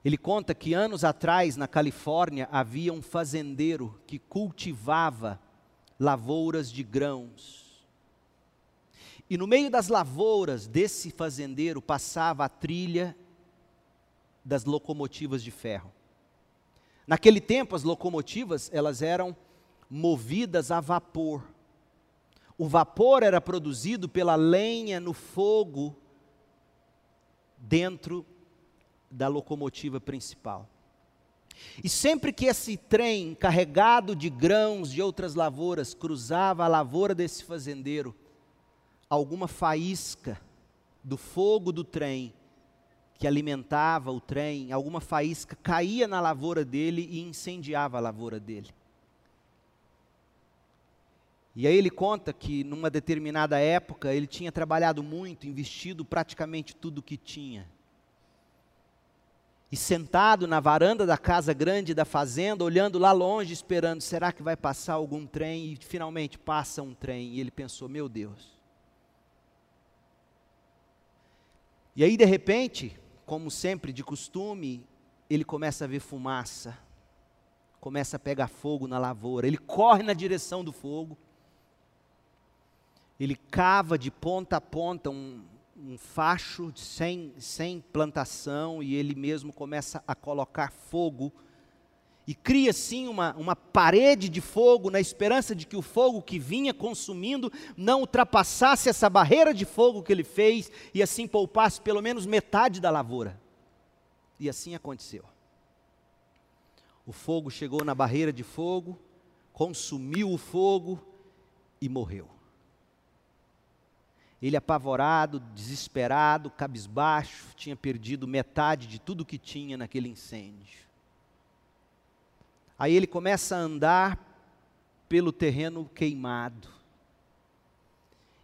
Ele conta que anos atrás, na Califórnia, havia um fazendeiro que cultivava lavouras de grãos. E no meio das lavouras desse fazendeiro passava a trilha das locomotivas de ferro. Naquele tempo, as locomotivas, elas eram movidas a vapor. O vapor era produzido pela lenha no fogo dentro da locomotiva principal. E sempre que esse trem carregado de grãos de outras lavouras cruzava a lavoura desse fazendeiro, alguma faísca do fogo do trem que alimentava o trem, alguma faísca caía na lavoura dele e incendiava a lavoura dele. E aí ele conta que numa determinada época ele tinha trabalhado muito, investido praticamente tudo o que tinha. E sentado na varanda da casa grande da fazenda, olhando lá longe, esperando, será que vai passar algum trem? E finalmente passa um trem. E ele pensou: meu Deus. E aí, de repente, como sempre de costume, ele começa a ver fumaça, começa a pegar fogo na lavoura. Ele corre na direção do fogo ele cava de ponta a ponta um, um facho sem, sem plantação e ele mesmo começa a colocar fogo e cria assim uma, uma parede de fogo na esperança de que o fogo que vinha consumindo não ultrapassasse essa barreira de fogo que ele fez e assim poupasse pelo menos metade da lavoura. E assim aconteceu. O fogo chegou na barreira de fogo, consumiu o fogo e morreu. Ele apavorado, desesperado, cabisbaixo, tinha perdido metade de tudo que tinha naquele incêndio. Aí ele começa a andar pelo terreno queimado.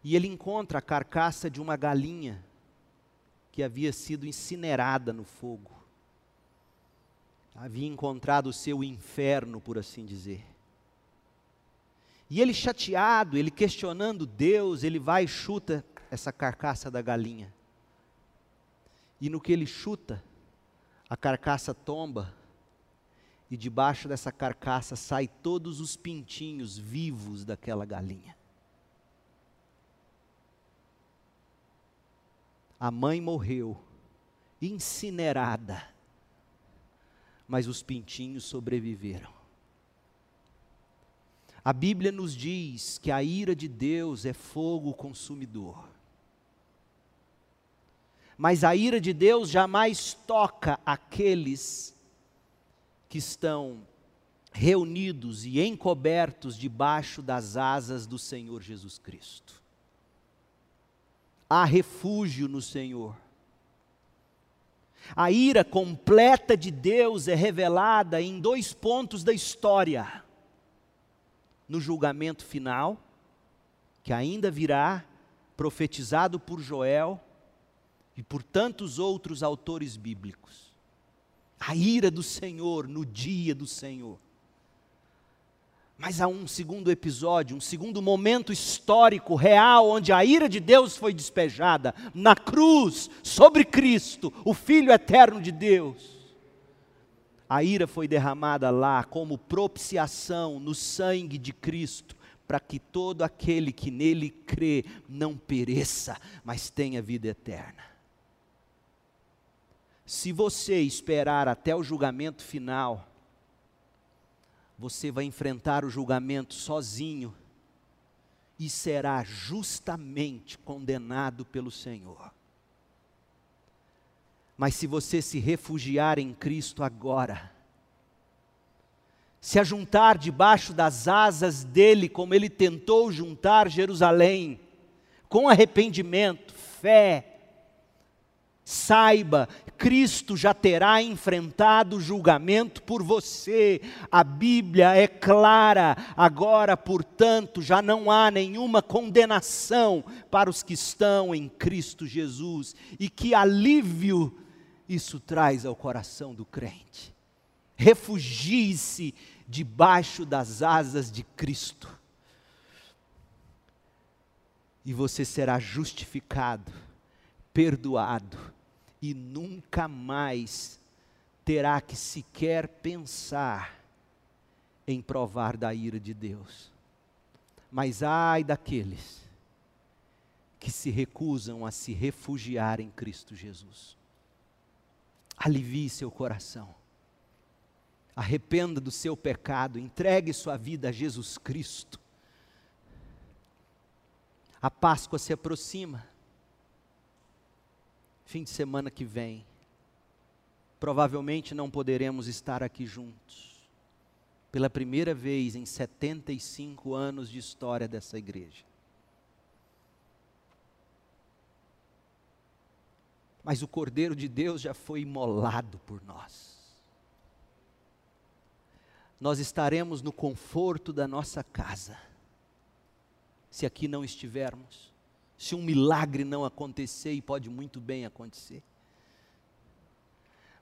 E ele encontra a carcaça de uma galinha que havia sido incinerada no fogo. Havia encontrado o seu inferno, por assim dizer. E ele chateado, ele questionando Deus, ele vai e chuta essa carcaça da galinha. E no que ele chuta, a carcaça tomba, e debaixo dessa carcaça sai todos os pintinhos vivos daquela galinha. A mãe morreu, incinerada, mas os pintinhos sobreviveram. A Bíblia nos diz que a ira de Deus é fogo consumidor. Mas a ira de Deus jamais toca aqueles que estão reunidos e encobertos debaixo das asas do Senhor Jesus Cristo. Há refúgio no Senhor. A ira completa de Deus é revelada em dois pontos da história no julgamento final, que ainda virá, profetizado por Joel e por tantos outros autores bíblicos. A ira do Senhor no dia do Senhor. Mas há um segundo episódio, um segundo momento histórico, real, onde a ira de Deus foi despejada na cruz, sobre Cristo, o Filho eterno de Deus a ira foi derramada lá como propiciação no sangue de Cristo para que todo aquele que nele crê não pereça, mas tenha vida eterna. Se você esperar até o julgamento final, você vai enfrentar o julgamento sozinho e será justamente condenado pelo Senhor. Mas se você se refugiar em Cristo agora, se ajuntar debaixo das asas dele, como ele tentou juntar Jerusalém, com arrependimento, fé, saiba, Cristo já terá enfrentado o julgamento por você. A Bíblia é clara. Agora, portanto, já não há nenhuma condenação para os que estão em Cristo Jesus. E que alívio isso traz ao coração do crente. Refugie-se debaixo das asas de Cristo. E você será justificado, perdoado e nunca mais terá que sequer pensar em provar da ira de Deus. Mas ai daqueles que se recusam a se refugiar em Cristo Jesus. Alivie seu coração. Arrependa do seu pecado, entregue sua vida a Jesus Cristo. A Páscoa se aproxima fim de semana que vem, provavelmente não poderemos estar aqui juntos. Pela primeira vez em 75 anos de história dessa igreja. Mas o Cordeiro de Deus já foi imolado por nós. Nós estaremos no conforto da nossa casa, se aqui não estivermos se um milagre não acontecer, e pode muito bem acontecer.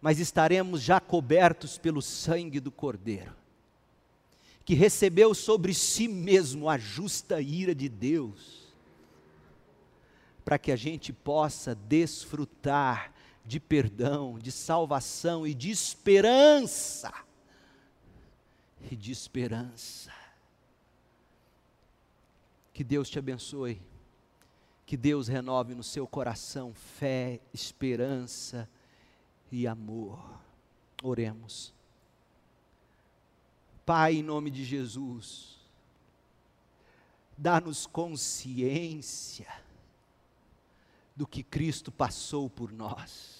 Mas estaremos já cobertos pelo sangue do Cordeiro, que recebeu sobre si mesmo a justa ira de Deus, para que a gente possa desfrutar de perdão, de salvação e de esperança. E de esperança. Que Deus te abençoe. Que Deus renove no seu coração fé, esperança e amor. Oremos. Pai, em nome de Jesus, dá-nos consciência do que Cristo passou por nós.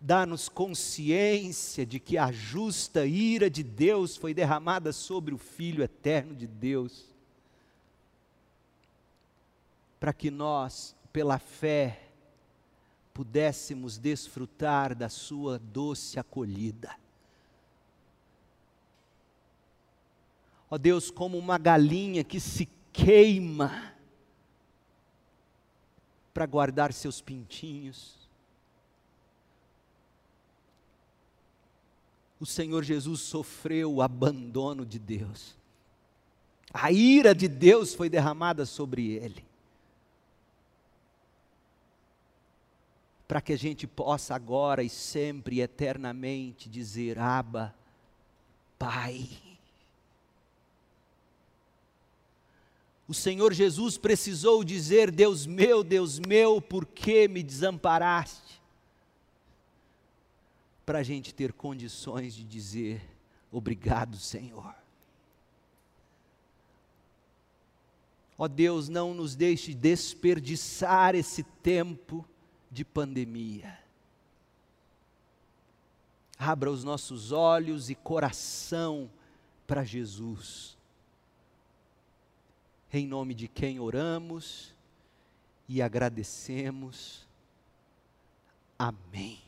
Dá-nos consciência de que a justa ira de Deus foi derramada sobre o Filho eterno de Deus para que nós, pela fé, pudéssemos desfrutar da Sua doce acolhida. Ó Deus, como uma galinha que se queima para guardar seus pintinhos. O Senhor Jesus sofreu o abandono de Deus. A ira de Deus foi derramada sobre ele. para que a gente possa agora e sempre eternamente dizer: Abba, Pai. O Senhor Jesus precisou dizer: Deus meu, Deus meu, por que me desamparaste? Para a gente ter condições de dizer: Obrigado, Senhor. Ó Deus, não nos deixe desperdiçar esse tempo de pandemia. Abra os nossos olhos e coração para Jesus. Em nome de quem oramos e agradecemos. Amém.